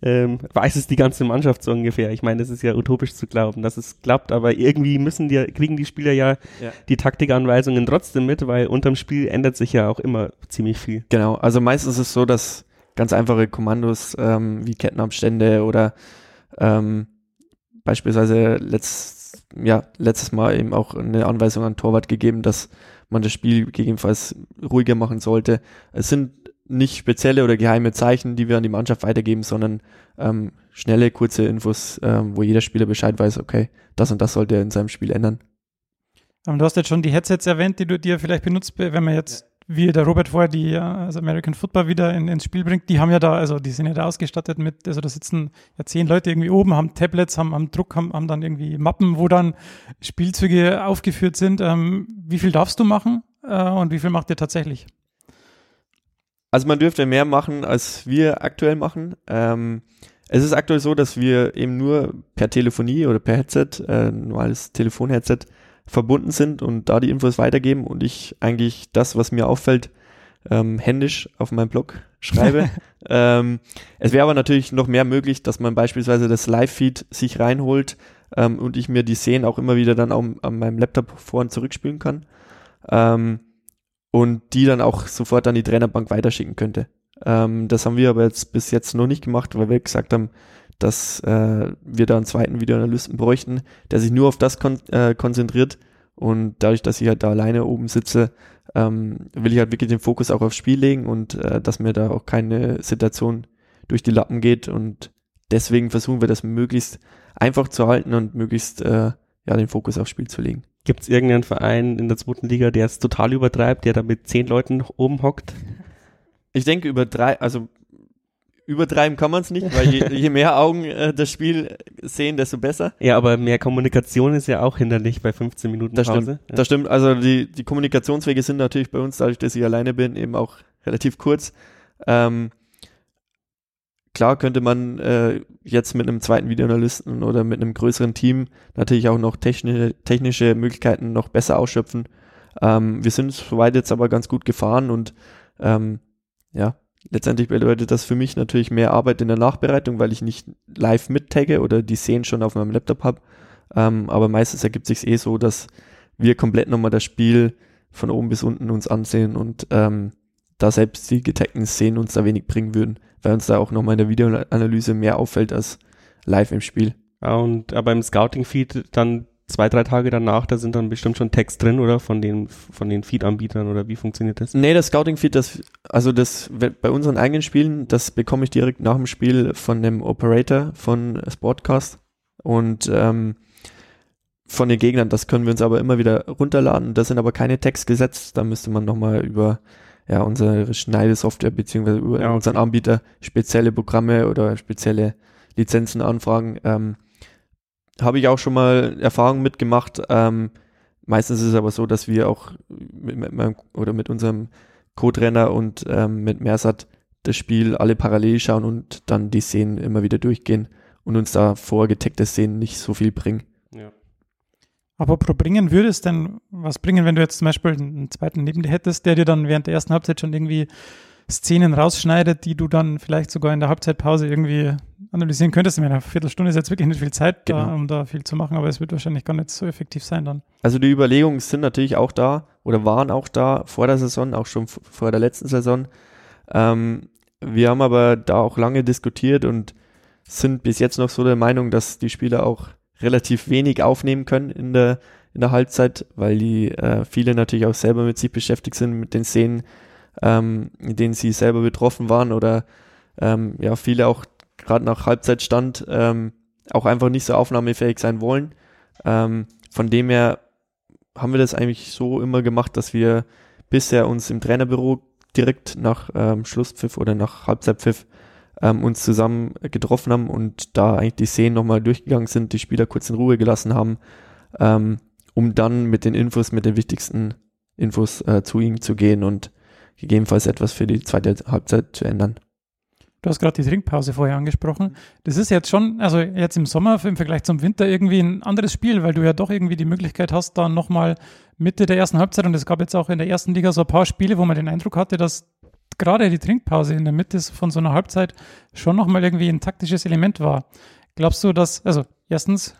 [SPEAKER 3] ähm, weiß es die ganze Mannschaft so ungefähr. Ich meine, das ist ja utopisch zu glauben, dass es klappt, aber irgendwie müssen die, kriegen die Spieler ja, ja. die Taktikanweisungen trotzdem mit, weil unterm Spiel ändert sich ja auch immer ziemlich viel.
[SPEAKER 2] Genau, also meistens ist es so, dass ganz einfache Kommandos ähm, wie Kettenabstände oder ähm, beispielsweise letzt, ja, letztes Mal eben auch eine Anweisung an Torwart gegeben, dass man das Spiel gegebenenfalls ruhiger machen sollte. Es sind nicht spezielle oder geheime Zeichen, die wir an die Mannschaft weitergeben, sondern ähm, schnelle, kurze Infos, ähm, wo jeder Spieler Bescheid weiß, okay, das und das sollte er in seinem Spiel ändern.
[SPEAKER 1] du hast jetzt schon die Headsets erwähnt, die du dir vielleicht benutzt, wenn man jetzt, ja. wie der Robert vorher die also American Football wieder in, ins Spiel bringt, die haben ja da, also die sind ja da ausgestattet mit, also da sitzen ja zehn Leute irgendwie oben, haben Tablets, haben, haben Druck, haben, haben dann irgendwie Mappen, wo dann Spielzüge aufgeführt sind. Ähm, wie viel darfst du machen äh, und wie viel macht ihr tatsächlich?
[SPEAKER 2] Also man dürfte mehr machen, als wir aktuell machen. Ähm, es ist aktuell so, dass wir eben nur per Telefonie oder per Headset, äh, normales Telefonheadset, verbunden sind und da die Infos weitergeben und ich eigentlich das, was mir auffällt, ähm, händisch auf meinem Blog schreibe. [laughs] ähm, es wäre aber natürlich noch mehr möglich, dass man beispielsweise das Live-Feed sich reinholt ähm, und ich mir die Szenen auch immer wieder dann auch an meinem Laptop vor und zurückspielen kann. Ähm, und die dann auch sofort an die Trainerbank weiterschicken könnte. Ähm, das haben wir aber jetzt bis jetzt noch nicht gemacht, weil wir gesagt haben, dass äh, wir da einen zweiten Videoanalysten bräuchten, der sich nur auf das kon äh, konzentriert. Und dadurch, dass ich halt da alleine oben sitze, ähm, will ich halt wirklich den Fokus auch aufs Spiel legen und äh, dass mir da auch keine Situation durch die Lappen geht. Und deswegen versuchen wir das möglichst einfach zu halten und möglichst äh, ja, den Fokus aufs Spiel zu legen.
[SPEAKER 3] Gibt es irgendeinen Verein in der zweiten Liga, der es total übertreibt, der da mit zehn Leuten oben hockt?
[SPEAKER 2] Ich denke, über drei, also übertreiben kann man es nicht, weil je, je mehr Augen äh, das Spiel sehen, desto besser.
[SPEAKER 3] Ja, aber mehr Kommunikation ist ja auch hinderlich bei 15 Minuten
[SPEAKER 2] das
[SPEAKER 3] Pause.
[SPEAKER 2] Stimmt, ja. Das stimmt. Also die, die Kommunikationswege sind natürlich bei uns, dadurch, dass ich alleine bin, eben auch relativ kurz. Ähm, Klar könnte man äh, jetzt mit einem zweiten Videoanalysten oder mit einem größeren Team natürlich auch noch technische, technische Möglichkeiten noch besser ausschöpfen. Ähm, wir sind soweit jetzt aber ganz gut gefahren und ähm, ja, letztendlich bedeutet das für mich natürlich mehr Arbeit in der Nachbereitung, weil ich nicht live mittagge oder die Szenen schon auf meinem Laptop habe. Ähm, aber meistens ergibt sich eh so, dass wir komplett nochmal das Spiel von oben bis unten uns ansehen und ähm, da selbst die getagten Szenen uns da wenig bringen würden weil uns da auch nochmal in der Videoanalyse mehr auffällt als live im Spiel.
[SPEAKER 3] Ja, und aber im Scouting-Feed dann zwei, drei Tage danach, da sind dann bestimmt schon Text drin, oder? Von den, von den Feed-Anbietern, oder wie funktioniert das?
[SPEAKER 2] Nee, das Scouting-Feed, das, also das, bei unseren eigenen Spielen, das bekomme ich direkt nach dem Spiel von dem Operator von Sportcast und, ähm, von den Gegnern, das können wir uns aber immer wieder runterladen. Das sind aber keine Text gesetzt, da müsste man nochmal über ja, unsere Schneidesoftware beziehungsweise über ja, unseren Anbieter spezielle Programme oder spezielle Lizenzen anfragen. Ähm, Habe ich auch schon mal Erfahrungen mitgemacht. Ähm, meistens ist es aber so, dass wir auch mit, mit meinem, oder mit unserem Co-Trainer und ähm, mit Mersat das Spiel alle parallel schauen und dann die Szenen immer wieder durchgehen und uns da vorgetagte Szenen nicht so viel bringen.
[SPEAKER 1] Pro bringen würde es denn was bringen, wenn du jetzt zum Beispiel einen zweiten neben dir hättest, der dir dann während der ersten Halbzeit schon irgendwie Szenen rausschneidet, die du dann vielleicht sogar in der Halbzeitpause irgendwie analysieren könntest. In einer Viertelstunde ist jetzt wirklich nicht viel Zeit, genau. da, um da viel zu machen, aber es wird wahrscheinlich gar nicht so effektiv sein dann.
[SPEAKER 2] Also die Überlegungen sind natürlich auch da oder waren auch da vor der Saison, auch schon vor der letzten Saison. Ähm, wir haben aber da auch lange diskutiert und sind bis jetzt noch so der Meinung, dass die Spieler auch relativ wenig aufnehmen können in der, in der Halbzeit, weil die äh, viele natürlich auch selber mit sich beschäftigt sind, mit den Szenen, ähm, in denen sie selber betroffen waren oder ähm, ja, viele auch gerade nach Halbzeitstand ähm, auch einfach nicht so aufnahmefähig sein wollen. Ähm, von dem her haben wir das eigentlich so immer gemacht, dass wir bisher uns im Trainerbüro direkt nach ähm, Schlusspfiff oder nach Halbzeitpfiff ähm, uns zusammen getroffen haben und da eigentlich die Szenen nochmal durchgegangen sind, die Spieler kurz in Ruhe gelassen haben, ähm, um dann mit den Infos, mit den wichtigsten Infos äh, zu ihnen zu gehen und gegebenenfalls etwas für die zweite Halbzeit zu ändern.
[SPEAKER 1] Du hast gerade die Trinkpause vorher angesprochen. Das ist jetzt schon, also jetzt im Sommer im Vergleich zum Winter irgendwie ein anderes Spiel, weil du ja doch irgendwie die Möglichkeit hast, dann nochmal Mitte der ersten Halbzeit und es gab jetzt auch in der ersten Liga so ein paar Spiele, wo man den Eindruck hatte, dass gerade die Trinkpause in der Mitte von so einer Halbzeit schon nochmal irgendwie ein taktisches Element war. Glaubst du, dass, also erstens,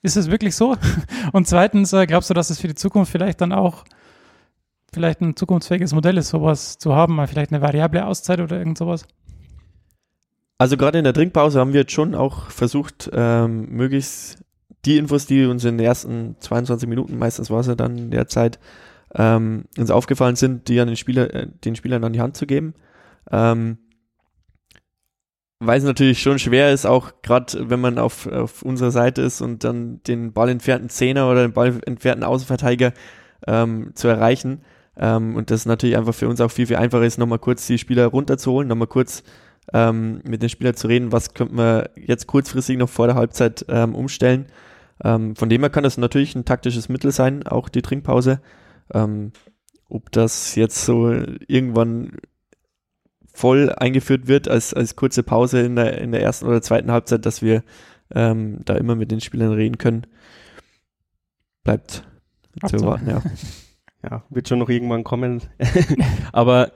[SPEAKER 1] ist es wirklich so? [laughs] Und zweitens, äh, glaubst du, dass es für die Zukunft vielleicht dann auch vielleicht ein zukunftsfähiges Modell ist, sowas zu haben, mal vielleicht eine variable Auszeit oder irgend sowas?
[SPEAKER 2] Also gerade in der Trinkpause haben wir jetzt schon auch versucht, ähm, möglichst die Infos, die uns in den ersten 22 Minuten, meistens war es ja dann in der Zeit, ähm, uns aufgefallen sind, die an den Spieler, äh, den Spielern an die Hand zu geben. Ähm, weil es natürlich schon schwer ist, auch gerade wenn man auf, auf unserer Seite ist und dann den Ball entfernten Zehner oder den Ball entfernten Außenverteidiger ähm, zu erreichen. Ähm, und das natürlich einfach für uns auch viel, viel einfacher ist, nochmal kurz die Spieler runterzuholen, nochmal kurz ähm, mit den Spielern zu reden, was könnte man jetzt kurzfristig noch vor der Halbzeit ähm, umstellen. Ähm, von dem her kann das natürlich ein taktisches Mittel sein, auch die Trinkpause. Ähm, ob das jetzt so irgendwann voll eingeführt wird als, als kurze Pause in der, in der ersten oder zweiten Halbzeit, dass wir ähm, da immer mit den Spielern reden können, bleibt zu erwarten, ja. [laughs]
[SPEAKER 3] Ja, wird schon noch irgendwann kommen. [laughs] Aber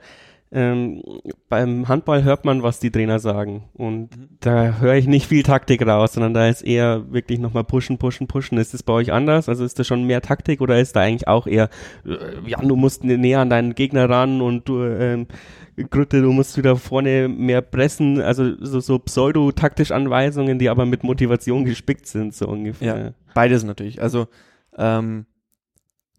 [SPEAKER 3] ähm, beim Handball hört man, was die Trainer sagen. Und mhm. da höre ich nicht viel Taktik raus, sondern da ist eher wirklich nochmal pushen, pushen, pushen. Ist das bei euch anders? Also ist das schon mehr Taktik oder ist da eigentlich auch eher, äh, ja, du musst näher an deinen Gegner ran und du, ähm, Grütte, du musst wieder vorne mehr pressen, also so, so pseudo-taktisch Anweisungen, die aber mit Motivation gespickt sind, so ungefähr.
[SPEAKER 2] Ja, beides natürlich. Also ähm,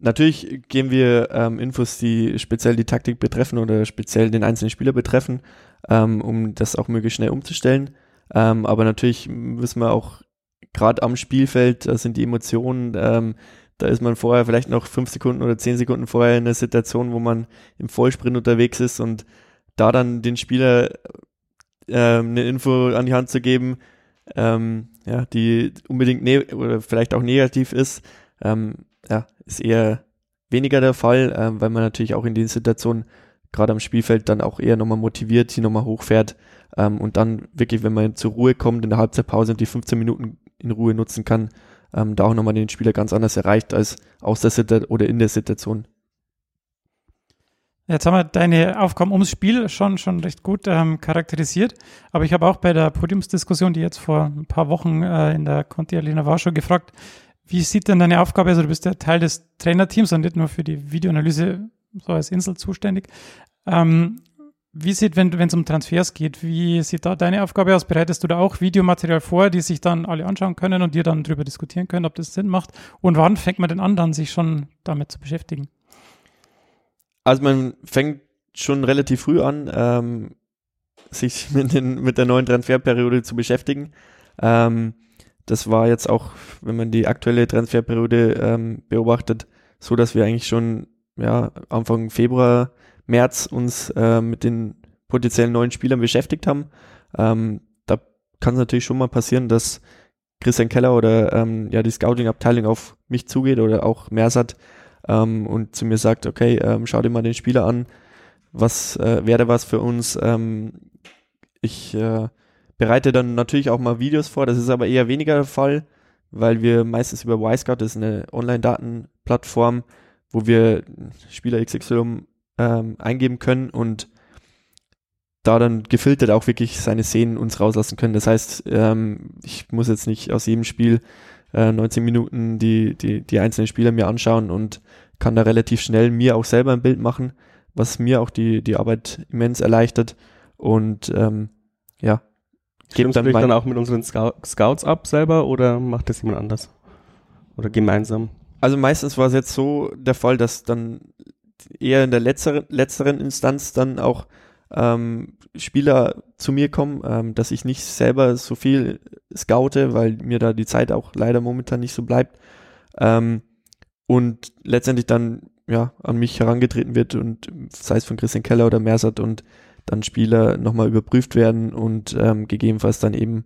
[SPEAKER 2] Natürlich geben wir ähm, Infos, die speziell die Taktik betreffen oder speziell den einzelnen Spieler betreffen, ähm, um das auch möglichst schnell umzustellen. Ähm, aber natürlich wissen wir auch, gerade am Spielfeld, da sind die Emotionen, ähm, da ist man vorher vielleicht noch fünf Sekunden oder zehn Sekunden vorher in einer Situation, wo man im Vollsprint unterwegs ist und da dann den Spieler ähm, eine Info an die Hand zu geben, ähm, ja, die unbedingt ne oder vielleicht auch negativ ist, ähm, ja, ist eher weniger der Fall, ähm, weil man natürlich auch in den Situationen gerade am Spielfeld dann auch eher nochmal motiviert, hier nochmal hochfährt ähm, und dann wirklich, wenn man zur Ruhe kommt in der Halbzeitpause und die 15 Minuten in Ruhe nutzen kann, ähm, da auch nochmal den Spieler ganz anders erreicht als aus der Situation oder in der Situation.
[SPEAKER 1] Jetzt haben wir deine Aufgaben ums Spiel schon, schon recht gut ähm, charakterisiert. Aber ich habe auch bei der Podiumsdiskussion, die jetzt vor ein paar Wochen äh, in der Conti Arena war, schon gefragt, wie sieht denn deine Aufgabe, also du bist ja Teil des Trainerteams und nicht nur für die Videoanalyse so als Insel zuständig. Ähm, wie sieht, wenn es um Transfers geht, wie sieht da deine Aufgabe aus? Bereitest du da auch Videomaterial vor, die sich dann alle anschauen können und dir dann darüber diskutieren können, ob das Sinn macht? Und wann fängt man denn an, dann sich schon damit zu beschäftigen?
[SPEAKER 2] Also man fängt schon relativ früh an, ähm, sich [laughs] mit, den, mit der neuen Transferperiode zu beschäftigen. Ähm, das war jetzt auch, wenn man die aktuelle Transferperiode ähm, beobachtet, so, dass wir eigentlich schon ja, Anfang Februar, März uns äh, mit den potenziellen neuen Spielern beschäftigt haben. Ähm, da kann es natürlich schon mal passieren, dass Christian Keller oder ähm, ja die Scouting-Abteilung auf mich zugeht oder auch Mersat ähm, und zu mir sagt, okay, ähm, schau dir mal den Spieler an, was äh, wäre was für uns. Ähm, ich äh, bereite dann natürlich auch mal Videos vor, das ist aber eher weniger der Fall, weil wir meistens über Wisecout, das ist eine Online-Datenplattform, wo wir Spieler XY ähm, eingeben können und da dann gefiltert auch wirklich seine Szenen uns rauslassen können. Das heißt, ähm, ich muss jetzt nicht aus jedem Spiel äh, 19 Minuten die, die, die einzelnen Spieler mir anschauen und kann da relativ schnell mir auch selber ein Bild machen, was mir auch die, die Arbeit immens erleichtert. Und ähm, ja,
[SPEAKER 3] Geben dann, dann auch mit unseren Scouts ab selber oder macht das jemand anders? Oder gemeinsam?
[SPEAKER 2] Also meistens war es jetzt so der Fall, dass dann eher in der letzteren, letzteren Instanz dann auch ähm, Spieler zu mir kommen, ähm, dass ich nicht selber so viel scoute, weil mir da die Zeit auch leider momentan nicht so bleibt. Ähm, und letztendlich dann ja an mich herangetreten wird und sei es von Christian Keller oder Mersat und dann Spieler nochmal überprüft werden und ähm, gegebenenfalls dann eben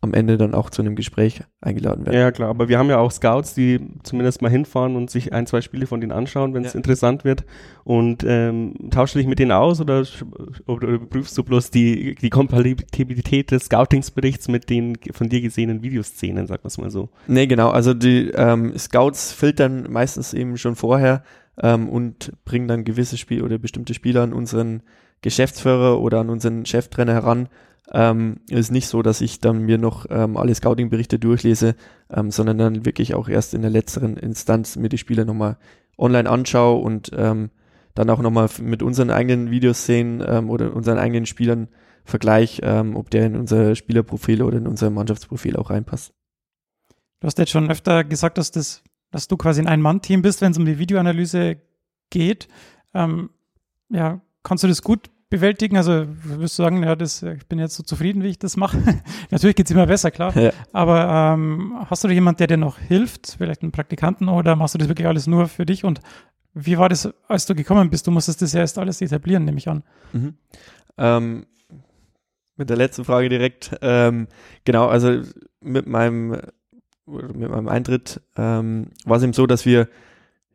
[SPEAKER 2] am Ende dann auch zu einem Gespräch eingeladen werden.
[SPEAKER 3] Ja, klar, aber wir haben ja auch Scouts, die zumindest mal hinfahren und sich ein, zwei Spiele von denen anschauen, wenn es ja. interessant wird. Und ähm, tauschst du dich mit denen aus oder, oder überprüfst du bloß die, die Kompatibilität des Scoutingsberichts mit den von dir gesehenen Videoszenen, sag wir mal so?
[SPEAKER 2] Nee, genau. Also die ähm, Scouts filtern meistens eben schon vorher ähm, und bringen dann gewisse Spiele oder bestimmte Spieler an unseren Geschäftsführer oder an unseren Cheftrainer heran. Ähm, ist nicht so, dass ich dann mir noch ähm, alle Scouting-Berichte durchlese, ähm, sondern dann wirklich auch erst in der letzteren Instanz mir die Spiele nochmal online anschaue und ähm, dann auch nochmal mit unseren eigenen Videos sehen ähm, oder unseren eigenen Spielern Vergleich, ähm, ob der in unser Spielerprofil oder in unser Mannschaftsprofil auch reinpasst.
[SPEAKER 1] Du hast jetzt schon öfter gesagt, dass, das, dass du quasi ein Ein-Mann-Team bist, wenn es um die Videoanalyse geht. Ähm, ja, kannst du das gut bewältigen? Also würdest du sagen, ja, das, ich bin jetzt so zufrieden, wie ich das mache. [laughs] Natürlich geht es immer besser, klar. Ja. Aber ähm, hast du da jemanden, der dir noch hilft? Vielleicht einen Praktikanten oder machst du das wirklich alles nur für dich? Und wie war das, als du gekommen bist? Du musstest das ja erst alles etablieren, nehme ich an.
[SPEAKER 2] Mhm. Ähm, mit der letzten Frage direkt. Ähm, genau, also mit meinem, mit meinem Eintritt ähm, war es eben so, dass wir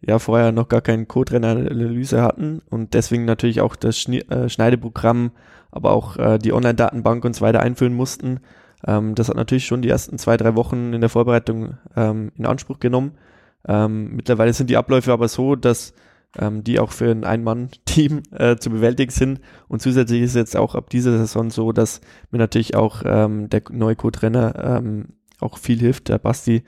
[SPEAKER 2] ja vorher noch gar keinen Code-Renner-Analyse hatten und deswegen natürlich auch das äh, Schneideprogramm, aber auch äh, die Online-Datenbank und so weiter einführen mussten. Ähm, das hat natürlich schon die ersten zwei, drei Wochen in der Vorbereitung ähm, in Anspruch genommen. Ähm, mittlerweile sind die Abläufe aber so, dass ähm, die auch für ein Ein-Mann-Team äh, zu bewältigen sind. Und zusätzlich ist es jetzt auch ab dieser Saison so, dass mir natürlich auch ähm, der neue Co-Trainer ähm, auch viel hilft, der Basti,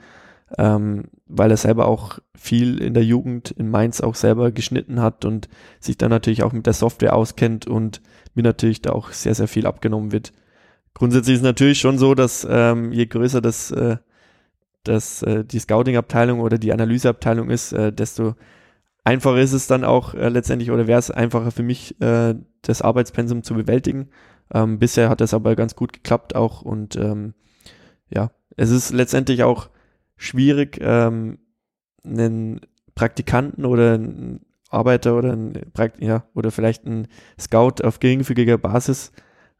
[SPEAKER 2] ähm, weil er selber auch viel in der Jugend in Mainz auch selber geschnitten hat und sich dann natürlich auch mit der Software auskennt und mir natürlich da auch sehr, sehr viel abgenommen wird. Grundsätzlich ist es natürlich schon so, dass ähm, je größer das, äh, das äh, die Scouting-Abteilung oder die Analyseabteilung ist, äh, desto einfacher ist es dann auch äh, letztendlich oder wäre es einfacher für mich, äh, das Arbeitspensum zu bewältigen. Ähm, bisher hat das aber ganz gut geklappt auch und ähm, ja, es ist letztendlich auch schwierig, ähm, einen Praktikanten oder einen Arbeiter oder ein Prakt ja, oder vielleicht einen Scout auf geringfügiger Basis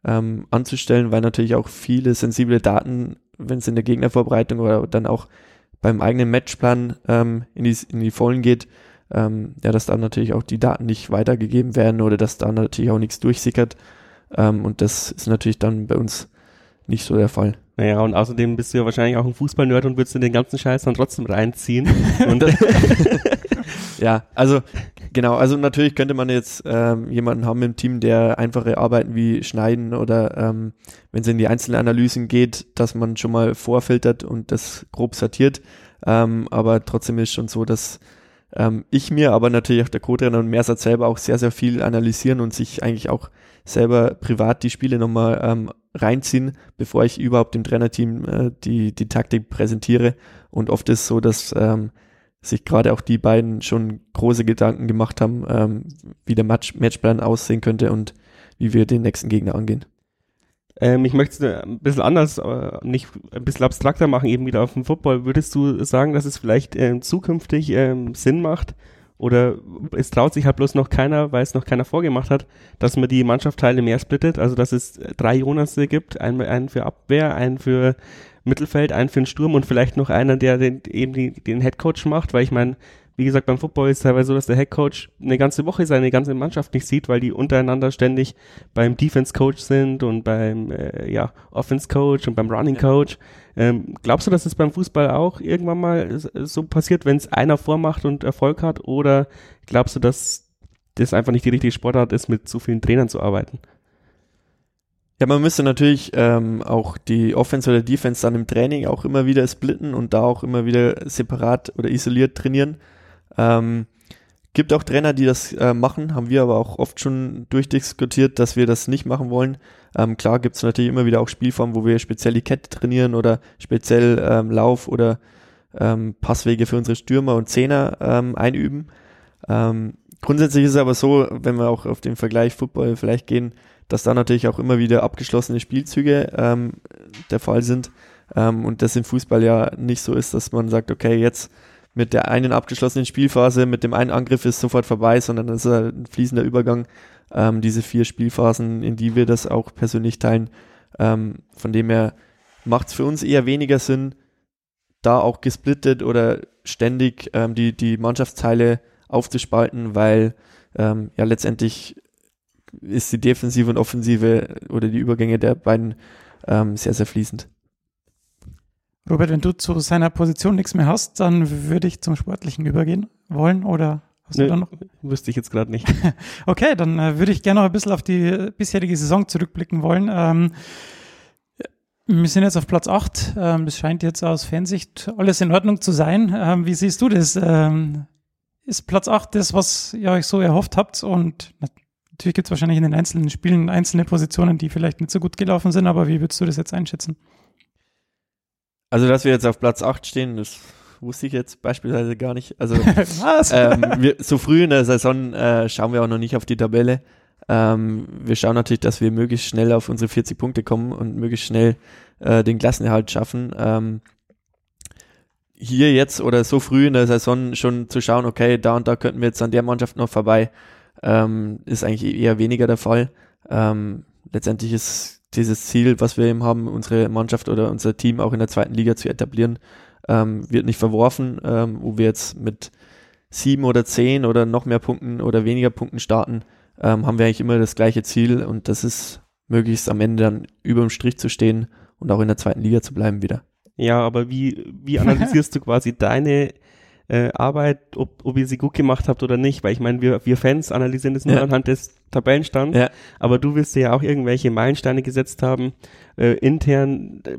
[SPEAKER 2] ähm, anzustellen, weil natürlich auch viele sensible Daten, wenn es in der Gegnervorbereitung oder dann auch beim eigenen Matchplan ähm, in, die, in die Vollen geht, ähm, ja, dass dann natürlich auch die Daten nicht weitergegeben werden oder dass da natürlich auch nichts durchsickert. Ähm, und das ist natürlich dann bei uns nicht so der Fall.
[SPEAKER 3] Naja, und außerdem bist du ja wahrscheinlich auch ein Fußballnerd und würdest du den ganzen Scheiß dann trotzdem reinziehen. [laughs] [laughs]
[SPEAKER 2] ja, also genau, also natürlich könnte man jetzt ähm, jemanden haben im Team, der einfache Arbeiten wie Schneiden oder ähm, wenn es in die einzelnen Analysen geht, dass man schon mal vorfiltert und das grob sortiert. Ähm, aber trotzdem ist schon so, dass ähm, ich mir, aber natürlich auch der Co-Trainer und Mersatz selber auch sehr, sehr viel analysieren und sich eigentlich auch selber privat die Spiele nochmal ähm, reinziehen, bevor ich überhaupt dem Trainerteam äh, die, die Taktik präsentiere. Und oft ist so, dass ähm, sich gerade auch die beiden schon große Gedanken gemacht haben, ähm, wie der Match Matchplan aussehen könnte und wie wir den nächsten Gegner angehen.
[SPEAKER 3] Ähm, ich möchte es ein bisschen anders, aber nicht ein bisschen abstrakter machen, eben wieder auf dem Football. Würdest du sagen, dass es vielleicht ähm, zukünftig ähm, Sinn macht, oder es traut sich halt bloß noch keiner, weil es noch keiner vorgemacht hat, dass man die Mannschaftsteile mehr splittet, also dass es drei Jonasse gibt, einen, einen für Abwehr, einen für Mittelfeld, einen für den Sturm und vielleicht noch einer, der den, eben die, den Headcoach macht, weil ich meine, wie gesagt, beim Football ist es teilweise so, dass der Headcoach eine ganze Woche seine ganze Mannschaft nicht sieht, weil die untereinander ständig beim Defense Coach sind und beim äh, ja, Offense Coach und beim Running Coach. Ähm, glaubst du, dass es beim Fußball auch irgendwann mal so passiert, wenn es einer vormacht und Erfolg hat? Oder glaubst du, dass das einfach nicht die richtige Sportart ist, mit zu vielen Trainern zu arbeiten?
[SPEAKER 2] Ja, man müsste natürlich ähm, auch die Offense oder Defense dann im Training auch immer wieder splitten und da auch immer wieder separat oder isoliert trainieren. Ähm, gibt auch Trainer, die das äh, machen, haben wir aber auch oft schon durchdiskutiert, dass wir das nicht machen wollen. Ähm, klar gibt es natürlich immer wieder auch Spielformen, wo wir speziell die Kette trainieren oder speziell ähm, Lauf oder ähm, Passwege für unsere Stürmer und Zehner ähm, einüben. Ähm, grundsätzlich ist es aber so, wenn wir auch auf den Vergleich Football vielleicht gehen, dass da natürlich auch immer wieder abgeschlossene Spielzüge ähm, der Fall sind ähm, und das im Fußball ja nicht so ist, dass man sagt, okay, jetzt mit der einen abgeschlossenen Spielphase, mit dem einen Angriff ist sofort vorbei, sondern es ist halt ein fließender Übergang. Ähm, diese vier Spielphasen, in die wir das auch persönlich teilen. Ähm, von dem her macht es für uns eher weniger Sinn, da auch gesplittet oder ständig ähm, die, die Mannschaftsteile aufzuspalten, weil ähm, ja letztendlich ist die Defensive und Offensive oder die Übergänge der beiden ähm, sehr, sehr fließend.
[SPEAKER 1] Robert, wenn du zu seiner Position nichts mehr hast, dann würde ich zum Sportlichen übergehen wollen oder
[SPEAKER 3] Hast du da noch? Wüsste ich jetzt gerade nicht. [laughs]
[SPEAKER 1] okay, dann äh, würde ich gerne noch ein bisschen auf die bisherige Saison zurückblicken wollen. Ähm, wir sind jetzt auf Platz 8. Ähm, das scheint jetzt aus Fansicht alles in Ordnung zu sein. Ähm, wie siehst du das? Ähm, ist Platz 8 das, was ihr euch so erhofft habt? Und natürlich gibt es wahrscheinlich in den einzelnen Spielen einzelne Positionen, die vielleicht nicht so gut gelaufen sind, aber wie würdest du das jetzt einschätzen?
[SPEAKER 2] Also, dass wir jetzt auf Platz 8 stehen, das wusste ich jetzt beispielsweise gar nicht. Also, [laughs] ähm, wir, so früh in der Saison äh, schauen wir auch noch nicht auf die Tabelle. Ähm, wir schauen natürlich, dass wir möglichst schnell auf unsere 40 Punkte kommen und möglichst schnell äh, den Klassenerhalt schaffen. Ähm, hier jetzt oder so früh in der Saison schon zu schauen, okay, da und da könnten wir jetzt an der Mannschaft noch vorbei, ähm, ist eigentlich eher weniger der Fall. Ähm, letztendlich ist dieses Ziel, was wir eben haben, unsere Mannschaft oder unser Team auch in der zweiten Liga zu etablieren, ähm, wird nicht verworfen, ähm, wo wir jetzt mit sieben oder zehn oder noch mehr Punkten oder weniger Punkten starten, ähm, haben wir eigentlich immer das gleiche Ziel und das ist möglichst am Ende dann über dem Strich zu stehen und auch in der zweiten Liga zu bleiben wieder.
[SPEAKER 3] Ja, aber wie, wie analysierst du quasi deine äh, Arbeit, ob, ob ihr sie gut gemacht habt oder nicht? Weil ich meine, wir, wir Fans analysieren das nur ja. anhand des Tabellenstands, ja. aber du willst ja auch irgendwelche Meilensteine gesetzt haben, äh, intern äh,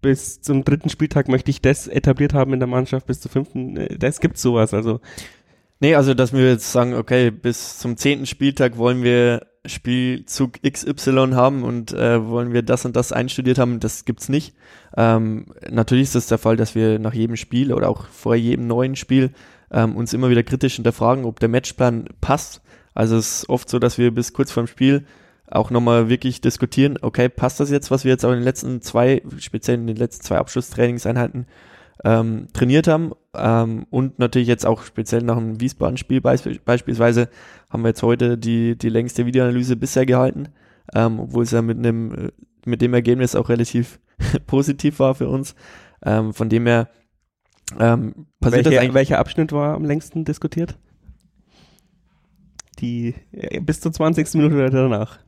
[SPEAKER 3] bis zum dritten Spieltag möchte ich das etabliert haben in der Mannschaft, bis zum fünften, äh, das gibt sowas, also.
[SPEAKER 2] Nee, also dass wir jetzt sagen, okay, bis zum zehnten Spieltag wollen wir Spielzug XY haben und äh, wollen wir das und das einstudiert haben, das gibt's nicht. Ähm, natürlich ist es der Fall, dass wir nach jedem Spiel oder auch vor jedem neuen Spiel ähm, uns immer wieder kritisch hinterfragen, ob der Matchplan passt. Also es ist oft so, dass wir bis kurz vorm Spiel auch nochmal wirklich diskutieren, okay, passt das jetzt, was wir jetzt auch in den letzten zwei, speziell in den letzten zwei Abschlusstrainingseinheiten ähm, trainiert haben ähm, und natürlich jetzt auch speziell nach dem Wiesbaden-Spiel beisp beispielsweise haben wir jetzt heute die, die längste Videoanalyse bisher gehalten, ähm, obwohl es ja mit einem äh, mit dem Ergebnis auch relativ [laughs] positiv war für uns. Ähm, von dem her
[SPEAKER 3] ähm, passiert Welche, das Welcher Abschnitt war am längsten diskutiert? Die äh, bis zur 20. Minute oder danach?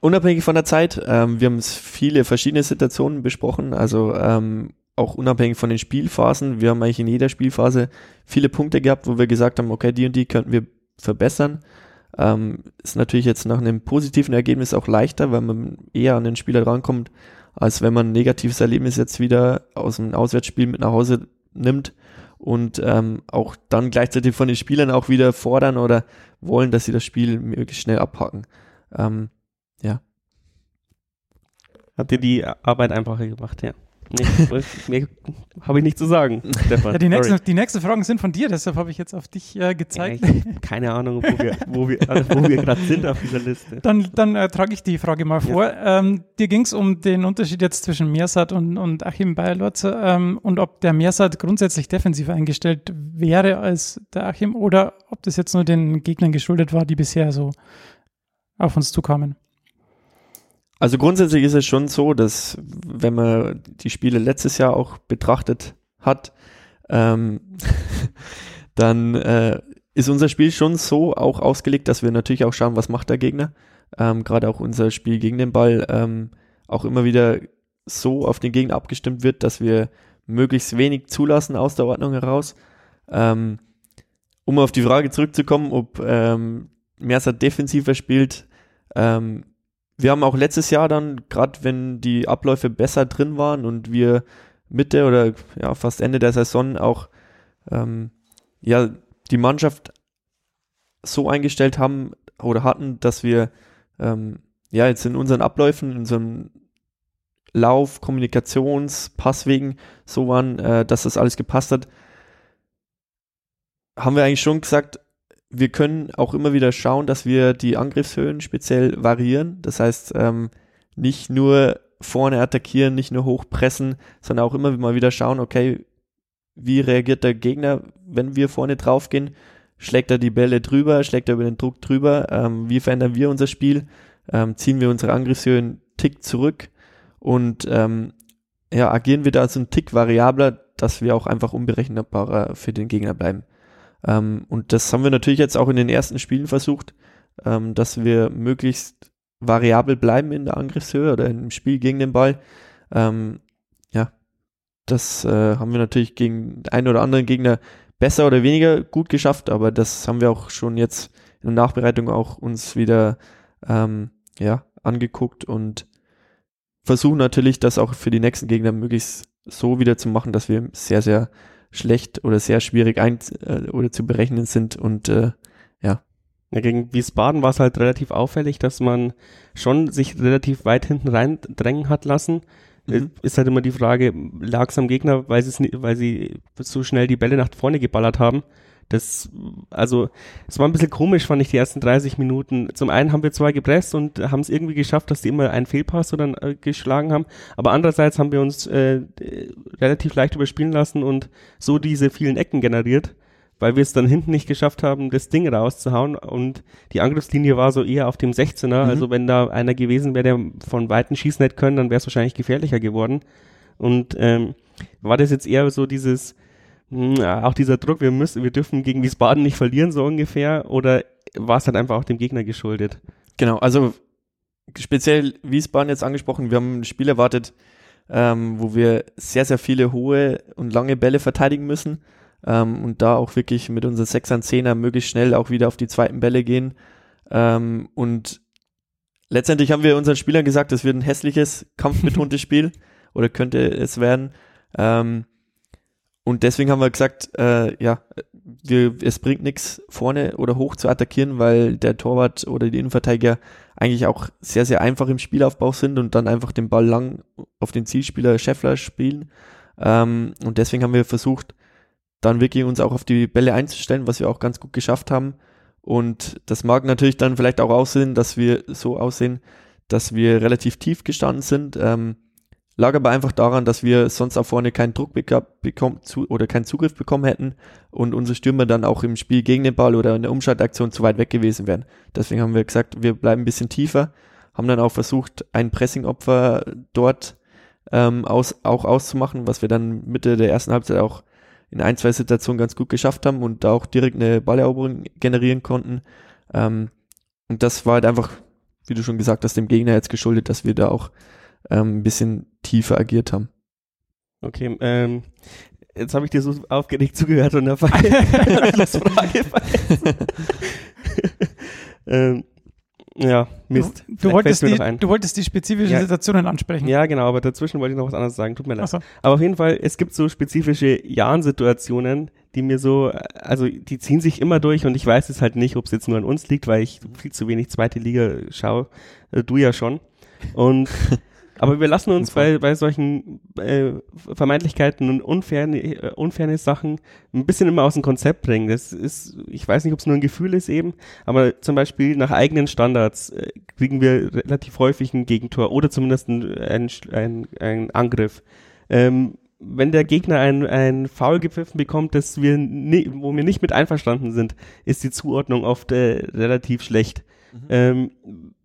[SPEAKER 2] Unabhängig von der Zeit, ähm, wir haben viele verschiedene Situationen besprochen, also ähm, auch unabhängig von den Spielphasen. Wir haben eigentlich in jeder Spielphase viele Punkte gehabt, wo wir gesagt haben, okay, die und die könnten wir verbessern. Ähm, ist natürlich jetzt nach einem positiven Ergebnis auch leichter, weil man eher an den Spieler rankommt, als wenn man ein negatives Erlebnis jetzt wieder aus dem Auswärtsspiel mit nach Hause nimmt und ähm, auch dann gleichzeitig von den Spielern auch wieder fordern oder wollen, dass sie das Spiel möglichst schnell abhaken. Ähm, ja.
[SPEAKER 3] Habt ihr die Arbeit einfacher gemacht, ja? [laughs] Mehr habe ich nicht zu sagen,
[SPEAKER 1] Stefan. Ja, die, nächsten, die nächsten Fragen sind von dir, deshalb habe ich jetzt auf dich äh, gezeigt. Ja,
[SPEAKER 3] keine Ahnung, wo wir, wo wir, also wo wir gerade sind auf dieser Liste. [laughs]
[SPEAKER 1] Dann, dann äh, trage ich die Frage mal vor. Ja. Ähm, dir ging es um den Unterschied jetzt zwischen Meersat und, und Achim Bayerlotz ähm, und ob der Meersat grundsätzlich defensiv eingestellt wäre als der Achim oder ob das jetzt nur den Gegnern geschuldet war, die bisher so auf uns zukamen.
[SPEAKER 2] Also grundsätzlich ist es schon so, dass wenn man die Spiele letztes Jahr auch betrachtet hat, ähm, [laughs] dann äh, ist unser Spiel schon so auch ausgelegt, dass wir natürlich auch schauen, was macht der Gegner. Ähm, Gerade auch unser Spiel gegen den Ball ähm, auch immer wieder so auf den Gegner abgestimmt wird, dass wir möglichst wenig zulassen aus der Ordnung heraus. Ähm, um auf die Frage zurückzukommen, ob ähm, Mercer defensiver spielt, ähm, wir haben auch letztes Jahr dann, gerade wenn die Abläufe besser drin waren und wir Mitte oder ja fast Ende der Saison auch ähm, ja die Mannschaft so eingestellt haben oder hatten, dass wir ähm, ja jetzt in unseren Abläufen, in unserem Lauf, Kommunikations, Passwegen so waren, äh, dass das alles gepasst hat, haben wir eigentlich schon gesagt, wir können auch immer wieder schauen, dass wir die Angriffshöhen speziell variieren. Das heißt, ähm, nicht nur vorne attackieren, nicht nur hochpressen, sondern auch immer mal wieder schauen, okay, wie reagiert der Gegner, wenn wir vorne draufgehen? Schlägt er die Bälle drüber? Schlägt er über den Druck drüber? Ähm, wie verändern wir unser Spiel? Ähm, ziehen wir unsere Angriffshöhen einen Tick zurück? Und ähm, ja, agieren wir da so einen Tick variabler, dass wir auch einfach unberechenbarer für den Gegner bleiben. Ähm, und das haben wir natürlich jetzt auch in den ersten Spielen versucht, ähm, dass wir möglichst variabel bleiben in der Angriffshöhe oder im Spiel gegen den Ball. Ähm, ja, das äh, haben wir natürlich gegen einen oder anderen Gegner besser oder weniger gut geschafft, aber das haben wir auch schon jetzt in der Nachbereitung auch uns wieder ähm, ja, angeguckt und versuchen natürlich, das auch für die nächsten Gegner möglichst so wieder zu machen, dass wir sehr, sehr schlecht oder sehr schwierig ein äh, oder zu berechnen sind und äh, ja.
[SPEAKER 3] Ja, gegen Wiesbaden war es halt relativ auffällig, dass man schon sich relativ weit hinten rein drängen hat lassen. Mhm. Ist halt immer die Frage, lag es am Gegner, weil, weil sie so schnell die Bälle nach vorne geballert haben? Das, also, es war ein bisschen komisch, fand ich, die ersten 30 Minuten. Zum einen haben wir zwar gepresst und haben es irgendwie geschafft, dass die immer einen Fehlpass oder äh, geschlagen haben, aber andererseits haben wir uns äh, relativ leicht überspielen lassen und so diese vielen Ecken generiert, weil wir es dann hinten nicht geschafft haben, das Ding rauszuhauen und die Angriffslinie war so eher auf dem 16er, mhm. also wenn da einer gewesen wäre, der von Weitem schießen hätte können, dann wäre es wahrscheinlich gefährlicher geworden. Und ähm, war das jetzt eher so dieses hm, auch dieser Druck, wir müssen, wir dürfen gegen Wiesbaden nicht verlieren, so ungefähr, oder war es halt einfach auch dem Gegner geschuldet?
[SPEAKER 2] Genau, also speziell Wiesbaden jetzt angesprochen, wir haben ein Spiel erwartet, ähm, wo wir sehr, sehr viele hohe und lange Bälle verteidigen müssen ähm, und da auch wirklich mit unseren 6 Zehner möglichst schnell auch wieder auf die zweiten Bälle gehen. Ähm, und letztendlich haben wir unseren Spielern gesagt, es wird ein hässliches, kampfbetontes [laughs] Spiel oder könnte es werden. Ähm, und deswegen haben wir gesagt, äh, ja, wir, es bringt nichts vorne oder hoch zu attackieren, weil der Torwart oder die Innenverteidiger eigentlich auch sehr, sehr einfach im Spielaufbau sind und dann einfach den Ball lang auf den Zielspieler Scheffler spielen. Ähm, und deswegen haben wir versucht, dann wirklich uns auch auf die Bälle einzustellen, was wir auch ganz gut geschafft haben. Und das mag natürlich dann vielleicht auch aussehen, dass wir so aussehen, dass wir relativ tief gestanden sind. Ähm, Lag aber einfach daran, dass wir sonst auch vorne keinen Druck bekommen zu, oder keinen Zugriff bekommen hätten und unsere Stürmer dann auch im Spiel gegen den Ball oder in der Umschaltaktion zu weit weg gewesen wären. Deswegen haben wir gesagt, wir bleiben ein bisschen tiefer, haben dann auch versucht, ein Pressing-Opfer dort ähm, aus, auch auszumachen, was wir dann Mitte der ersten Halbzeit auch in ein, zwei Situationen ganz gut geschafft haben und da auch direkt eine Balleroberung generieren konnten. Ähm, und das war halt einfach, wie du schon gesagt hast, dem Gegner jetzt geschuldet, dass wir da auch ähm, ein bisschen tiefer agiert haben.
[SPEAKER 3] Okay, ähm, jetzt habe ich dir so aufgeregt zugehört und da [laughs] Frage [laughs] ähm, ja, Mist.
[SPEAKER 1] Du, du wolltest, die, du wolltest die spezifischen ja. Situationen ansprechen.
[SPEAKER 3] Ja, genau, aber dazwischen wollte ich noch was anderes sagen. Tut mir leid. So. Aber auf jeden Fall, es gibt so spezifische Jan-Situationen, die mir so, also die ziehen sich immer durch und ich weiß es halt nicht, ob es jetzt nur an uns liegt, weil ich viel zu wenig zweite Liga schaue. Äh, du ja schon. Und [laughs] Aber wir lassen uns bei, bei solchen äh, Vermeintlichkeiten und unfairne, äh, Sachen ein bisschen immer aus dem Konzept bringen. Das ist, ich weiß nicht, ob es nur ein Gefühl ist eben, aber zum Beispiel nach eigenen Standards äh, kriegen wir relativ häufig ein Gegentor oder zumindest ein, ein, ein, ein Angriff. Ähm, wenn der Gegner ein, ein Foul gepfiffen bekommt, das wir nie, wo wir nicht mit einverstanden sind, ist die Zuordnung oft äh, relativ schlecht. Mhm. Ähm,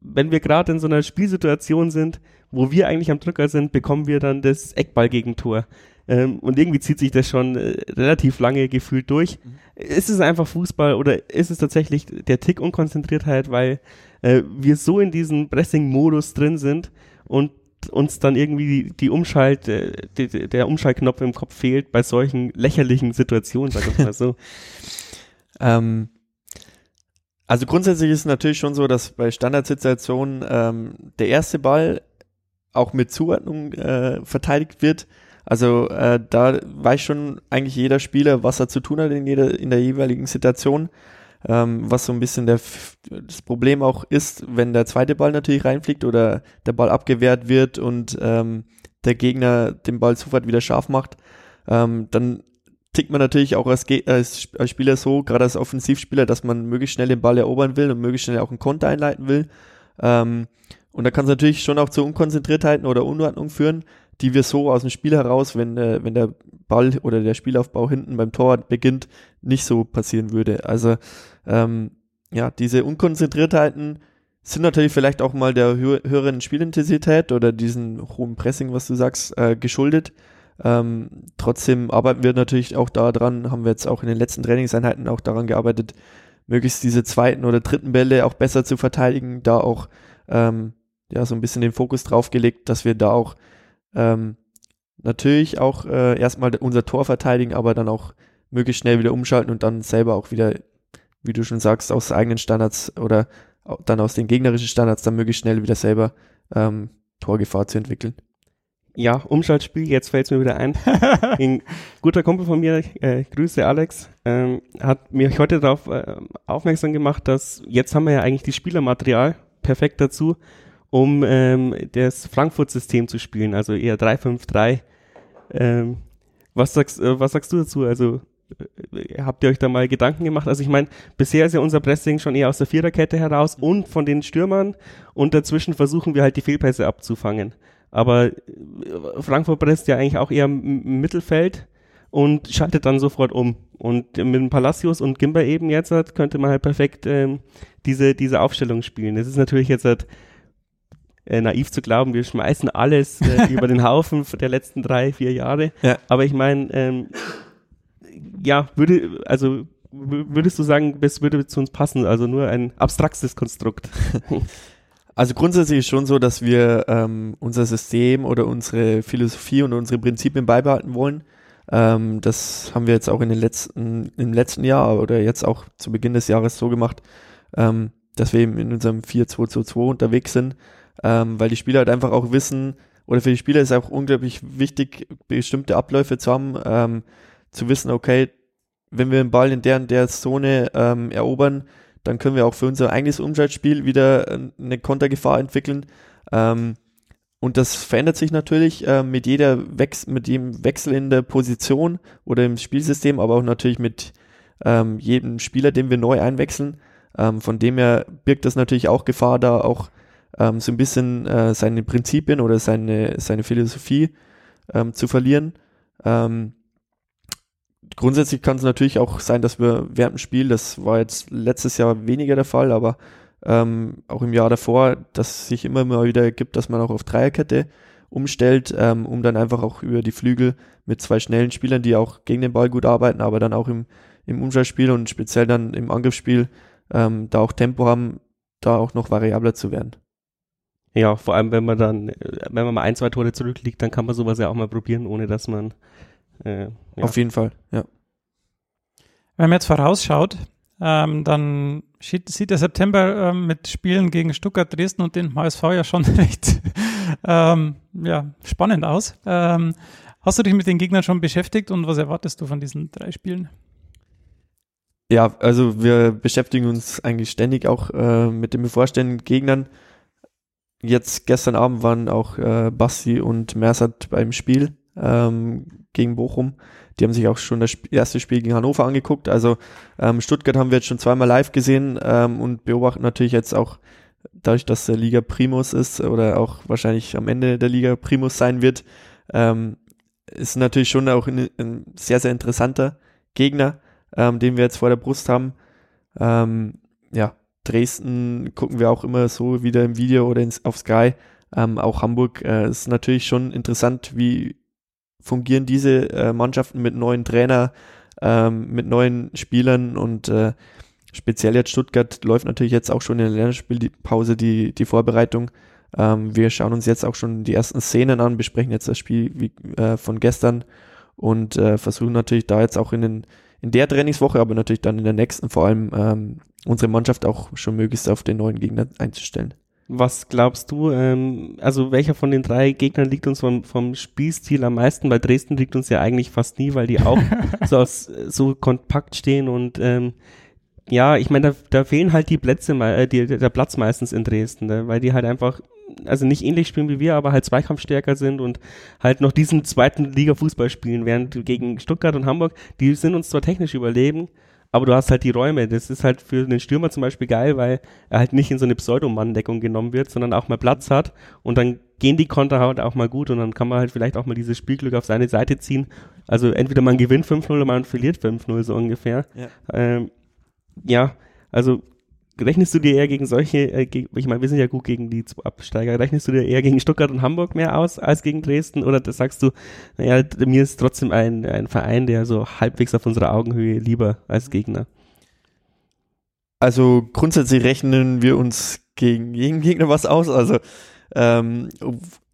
[SPEAKER 3] wenn wir gerade in so einer Spielsituation sind, wo wir eigentlich am Drücker sind, bekommen wir dann das Eckballgegentor. Ähm, und irgendwie zieht sich das schon äh, relativ lange gefühlt durch. Mhm. Ist es einfach Fußball oder ist es tatsächlich der Tick Unkonzentriertheit, weil äh, wir so in diesem Pressing-Modus drin sind und uns dann irgendwie die Umschalt, äh, die, der Umschaltknopf im Kopf fehlt bei solchen lächerlichen Situationen, sag ich mal so. [laughs]
[SPEAKER 2] ähm, also grundsätzlich ist es natürlich schon so, dass bei Standardsituationen ähm, der erste Ball auch mit Zuordnung äh, verteidigt wird. Also äh, da weiß schon eigentlich jeder Spieler, was er zu tun hat in, jeder, in der jeweiligen Situation. Ähm, was so ein bisschen der, das Problem auch ist, wenn der zweite Ball natürlich reinfliegt oder der Ball abgewehrt wird und ähm, der Gegner den Ball sofort wieder scharf macht, ähm, dann tickt man natürlich auch als, als, als Spieler so, gerade als Offensivspieler, dass man möglichst schnell den Ball erobern will und möglichst schnell auch einen Konter einleiten will. Ähm, und da kann es natürlich schon auch zu Unkonzentriertheiten oder Unordnung führen, die wir so aus dem Spiel heraus, wenn, äh, wenn der Ball oder der Spielaufbau hinten beim Tor beginnt, nicht so passieren würde. Also ähm, ja, diese Unkonzentriertheiten sind natürlich vielleicht auch mal der hö höheren Spielintensität oder diesen hohen Pressing, was du sagst, äh, geschuldet. Ähm, trotzdem arbeiten wir natürlich auch daran, haben wir jetzt auch in den letzten Trainingseinheiten auch daran gearbeitet, möglichst diese zweiten oder dritten Bälle auch besser zu verteidigen, da auch ähm, ja so ein bisschen den Fokus drauf gelegt, dass wir da auch ähm, natürlich auch äh, erstmal unser Tor verteidigen, aber dann auch möglichst schnell wieder umschalten und dann selber auch wieder, wie du schon sagst, aus eigenen Standards oder dann aus den gegnerischen Standards dann möglichst schnell wieder selber ähm, Torgefahr zu entwickeln.
[SPEAKER 3] Ja, Umschaltspiel, jetzt fällt es mir wieder ein. [laughs] Ein guter Kumpel von mir, äh, Grüße Alex, ähm, hat mich heute darauf äh, aufmerksam gemacht, dass jetzt haben wir ja eigentlich die Spielermaterial perfekt dazu, um ähm, das Frankfurt-System zu spielen, also eher 3-5-3. Ähm, was sagst, äh, was sagst du dazu? Also äh, habt ihr euch da mal Gedanken gemacht? Also ich meine, bisher ist ja unser Pressing schon eher aus der Viererkette heraus und von den Stürmern und dazwischen versuchen wir halt die Fehlpässe abzufangen. Aber äh, Frankfurt presst ja eigentlich auch eher im Mittelfeld und schaltet dann sofort um. Und mit dem Palacios und Gimber eben jetzt halt, könnte man halt perfekt ähm, diese, diese Aufstellung spielen. Es ist natürlich jetzt halt, äh, naiv zu glauben, wir schmeißen alles äh, [laughs] über den Haufen der letzten drei, vier Jahre. Ja. Aber ich meine, ähm, ja, würde, also würdest du sagen, das würde zu uns passen, also nur ein abstraktes Konstrukt? [laughs]
[SPEAKER 2] Also grundsätzlich ist schon so, dass wir ähm, unser System oder unsere Philosophie und unsere Prinzipien beibehalten wollen. Ähm, das haben wir jetzt auch in den letzten, im letzten Jahr oder jetzt auch zu Beginn des Jahres so gemacht, ähm, dass wir eben in unserem 4-2-2-2 unterwegs sind, ähm, weil die Spieler halt einfach auch wissen, oder für die Spieler ist auch unglaublich wichtig, bestimmte Abläufe zu haben, ähm, zu wissen, okay, wenn wir den Ball in der und der Zone ähm, erobern, dann können wir auch für unser eigenes Umschaltspiel wieder äh, eine Kontergefahr entwickeln. Ähm, und das verändert sich natürlich äh, mit jeder Wex mit jedem Wechsel in der Position oder im Spielsystem, aber auch natürlich mit ähm, jedem Spieler, den wir neu einwechseln. Ähm, von dem her birgt das natürlich auch Gefahr, da auch ähm, so ein bisschen äh, seine Prinzipien oder seine, seine Philosophie ähm, zu verlieren. Ähm, grundsätzlich kann es natürlich auch sein, dass wir während dem Spiel, das war jetzt letztes Jahr weniger der Fall, aber ähm, auch im Jahr davor, dass sich immer mal wieder gibt, dass man auch auf Dreierkette umstellt, ähm, um dann einfach auch über die Flügel mit zwei schnellen Spielern, die auch gegen den Ball gut arbeiten, aber dann auch im, im Umschaltspiel und speziell dann im Angriffsspiel ähm, da auch Tempo haben, da auch noch variabler zu werden.
[SPEAKER 3] Ja, vor allem wenn man dann, wenn man mal ein, zwei Tore zurückliegt, dann kann man sowas ja auch mal probieren, ohne dass man
[SPEAKER 2] äh, ja. Auf jeden Fall, ja.
[SPEAKER 1] Wenn man jetzt vorausschaut, ähm, dann sieht, sieht, der September ähm, mit Spielen gegen Stuttgart, Dresden und den HSV ja schon [laughs] recht ähm, ja, spannend aus. Ähm, hast du dich mit den Gegnern schon beschäftigt und was erwartest du von diesen drei Spielen?
[SPEAKER 2] Ja, also wir beschäftigen uns eigentlich ständig auch äh, mit den bevorstehenden Gegnern. Jetzt gestern Abend waren auch äh, Basti und Mersat beim Spiel ähm, gegen Bochum. Die haben sich auch schon das erste Spiel gegen Hannover angeguckt. Also ähm, Stuttgart haben wir jetzt schon zweimal live gesehen ähm, und beobachten natürlich jetzt auch dadurch, dass der Liga Primus ist oder auch wahrscheinlich am Ende der Liga Primus sein wird, ähm, ist natürlich schon auch ein, ein sehr, sehr interessanter Gegner, ähm, den wir jetzt vor der Brust haben. Ähm, ja, Dresden gucken wir auch immer so wieder im Video oder ins, auf Sky. Ähm, auch Hamburg äh, ist natürlich schon interessant, wie, fungieren diese äh, Mannschaften mit neuen Trainer, ähm, mit neuen Spielern und äh, speziell jetzt Stuttgart läuft natürlich jetzt auch schon in der Länderspielpause die, die Vorbereitung. Ähm, wir schauen uns jetzt auch schon die ersten Szenen an, besprechen jetzt das Spiel wie, äh, von gestern und äh, versuchen natürlich da jetzt auch in, den, in der Trainingswoche, aber natürlich dann in der nächsten vor allem ähm, unsere Mannschaft auch schon möglichst auf den neuen Gegner einzustellen.
[SPEAKER 3] Was glaubst du, ähm, also welcher von den drei Gegnern liegt uns vom, vom Spielstil am meisten? Weil Dresden liegt uns ja eigentlich fast nie, weil die auch [laughs] so, aus, so kompakt stehen und ähm, ja, ich meine, da, da fehlen halt die Plätze, äh, die, der Platz meistens in Dresden, ne? weil die halt einfach, also nicht ähnlich spielen wie wir, aber halt zweikampfstärker sind und halt noch diesen zweiten Liga-Fußball spielen, während gegen Stuttgart und Hamburg, die sind uns zwar technisch überleben, aber du hast halt die Räume. Das ist halt für den Stürmer zum Beispiel geil, weil er halt nicht in so eine Pseudomann-Deckung genommen wird, sondern auch mal Platz hat und dann gehen die Konter halt auch mal gut und dann kann man halt vielleicht auch mal dieses Spielglück auf seine Seite ziehen. Also entweder man gewinnt 5-0 oder man verliert 5-0 so ungefähr. Ja. Ähm, ja, also rechnest du dir eher gegen solche, äh, gegen, ich meine, wir sind ja gut gegen die Absteiger, rechnest du dir eher gegen Stuttgart und Hamburg mehr aus als gegen Dresden oder sagst du, naja, mir ist trotzdem ein, ein Verein, der so halbwegs auf unserer Augenhöhe lieber als Gegner?
[SPEAKER 2] Also grundsätzlich rechnen wir uns gegen jeden Gegner was aus. Also ähm,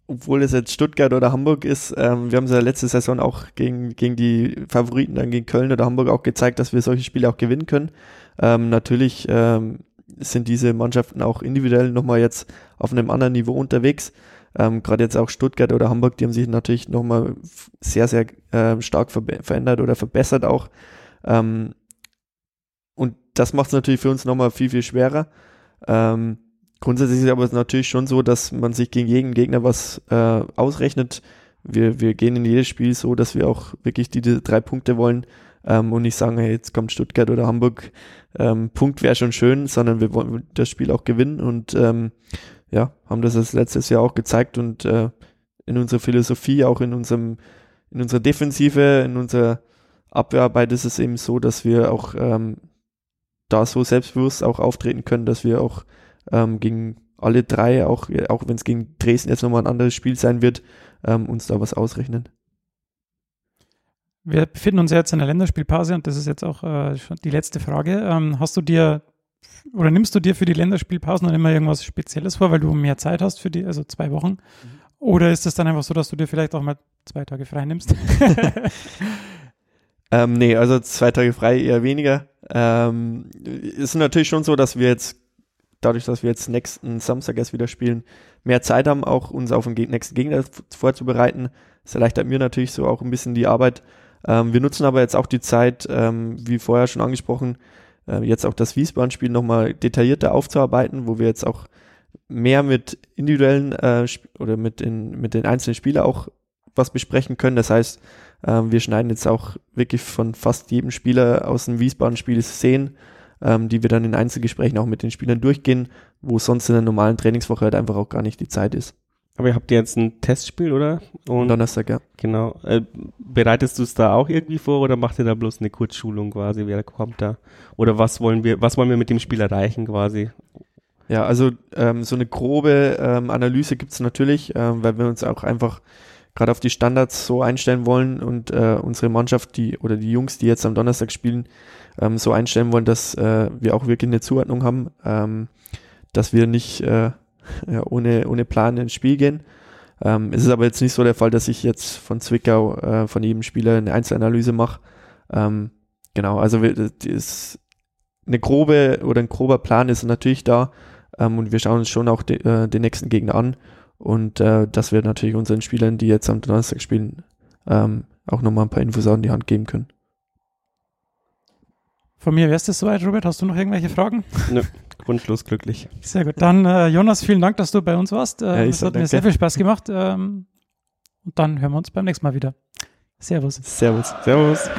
[SPEAKER 2] obwohl es jetzt Stuttgart oder Hamburg ist, ähm, wir haben es ja letzte Saison auch gegen, gegen die Favoriten, dann gegen Köln oder Hamburg auch gezeigt, dass wir solche Spiele auch gewinnen können. Ähm, natürlich ähm, sind diese Mannschaften auch individuell nochmal jetzt auf einem anderen Niveau unterwegs. Ähm, Gerade jetzt auch Stuttgart oder Hamburg, die haben sich natürlich nochmal sehr, sehr äh, stark ver verändert oder verbessert auch. Ähm, und das macht es natürlich für uns nochmal viel, viel schwerer. Ähm, grundsätzlich ist es aber natürlich schon so, dass man sich gegen jeden Gegner was äh, ausrechnet. Wir, wir gehen in jedes Spiel so, dass wir auch wirklich die, die drei Punkte wollen ähm, und nicht sagen, hey, jetzt kommt Stuttgart oder Hamburg, ähm, Punkt wäre schon schön, sondern wir wollen das Spiel auch gewinnen und ähm, ja, haben das das letztes Jahr auch gezeigt und äh, in unserer Philosophie, auch in unserem, in unserer Defensive, in unserer Abwehrarbeit ist es eben so, dass wir auch ähm, da so selbstbewusst auch auftreten können, dass wir auch ähm, gegen alle drei, auch, auch wenn es gegen Dresden jetzt nochmal ein anderes Spiel sein wird, ähm, uns da was ausrechnen.
[SPEAKER 1] Wir befinden uns jetzt in der Länderspielpause und das ist jetzt auch äh, schon die letzte Frage. Ähm, hast du dir oder nimmst du dir für die Länderspielpausen dann immer irgendwas Spezielles vor, weil du mehr Zeit hast für die, also zwei Wochen? Mhm. Oder ist es dann einfach so, dass du dir vielleicht auch mal zwei Tage frei nimmst? [laughs]
[SPEAKER 2] ähm, nee, also zwei Tage frei eher weniger. Ähm, ist natürlich schon so, dass wir jetzt, dadurch, dass wir jetzt nächsten Samstag erst wieder spielen, mehr Zeit haben, auch uns auf den nächsten Gegner vorzubereiten. Das erleichtert mir natürlich so auch ein bisschen die Arbeit. Ähm, wir nutzen aber jetzt auch die Zeit, ähm, wie vorher schon angesprochen, äh, jetzt auch das Wiesbaden-Spiel nochmal detaillierter aufzuarbeiten, wo wir jetzt auch mehr mit individuellen äh, oder mit, in, mit den einzelnen Spielern auch was besprechen können. Das heißt, äh, wir schneiden jetzt auch wirklich von fast jedem Spieler aus dem Wiesbaden-Spiel Szenen, ähm, die wir dann in Einzelgesprächen auch mit den Spielern durchgehen, wo sonst in der normalen Trainingswoche halt einfach auch gar nicht die Zeit ist.
[SPEAKER 3] Aber ihr habt jetzt ein Testspiel, oder?
[SPEAKER 2] Und Donnerstag, ja.
[SPEAKER 3] Genau. Äh, bereitest du es da auch irgendwie vor oder macht ihr da bloß eine Kurzschulung quasi? Wer kommt da? Oder was wollen wir, was wollen wir mit dem Spiel erreichen quasi?
[SPEAKER 2] Ja, also ähm, so eine grobe ähm, Analyse gibt's natürlich, ähm, weil wir uns auch einfach gerade auf die Standards so einstellen wollen und äh, unsere Mannschaft, die oder die Jungs, die jetzt am Donnerstag spielen, ähm, so einstellen wollen, dass äh, wir auch wirklich eine Zuordnung haben, ähm, dass wir nicht äh, [laughs] ja, ohne, ohne Plan ins Spiel gehen. Ähm, es ist aber jetzt nicht so der Fall, dass ich jetzt von Zwickau äh, von jedem Spieler eine Einzelanalyse mache. Ähm, genau, also ist eine grobe oder ein grober Plan ist natürlich da ähm, und wir schauen uns schon auch de, äh, den nächsten Gegner an und äh, dass wir natürlich unseren Spielern, die jetzt am Donnerstag spielen, ähm, auch nochmal ein paar Infos an die Hand geben können.
[SPEAKER 1] Von mir wäre es das soweit, Robert. Hast du noch irgendwelche Fragen?
[SPEAKER 3] Nö, grundlos glücklich.
[SPEAKER 1] Sehr gut. Dann, äh, Jonas, vielen Dank, dass du bei uns warst. Äh, ja, es hat danke. mir sehr viel Spaß gemacht. Ähm, und dann hören wir uns beim nächsten Mal wieder. Servus.
[SPEAKER 2] Servus.
[SPEAKER 3] Servus.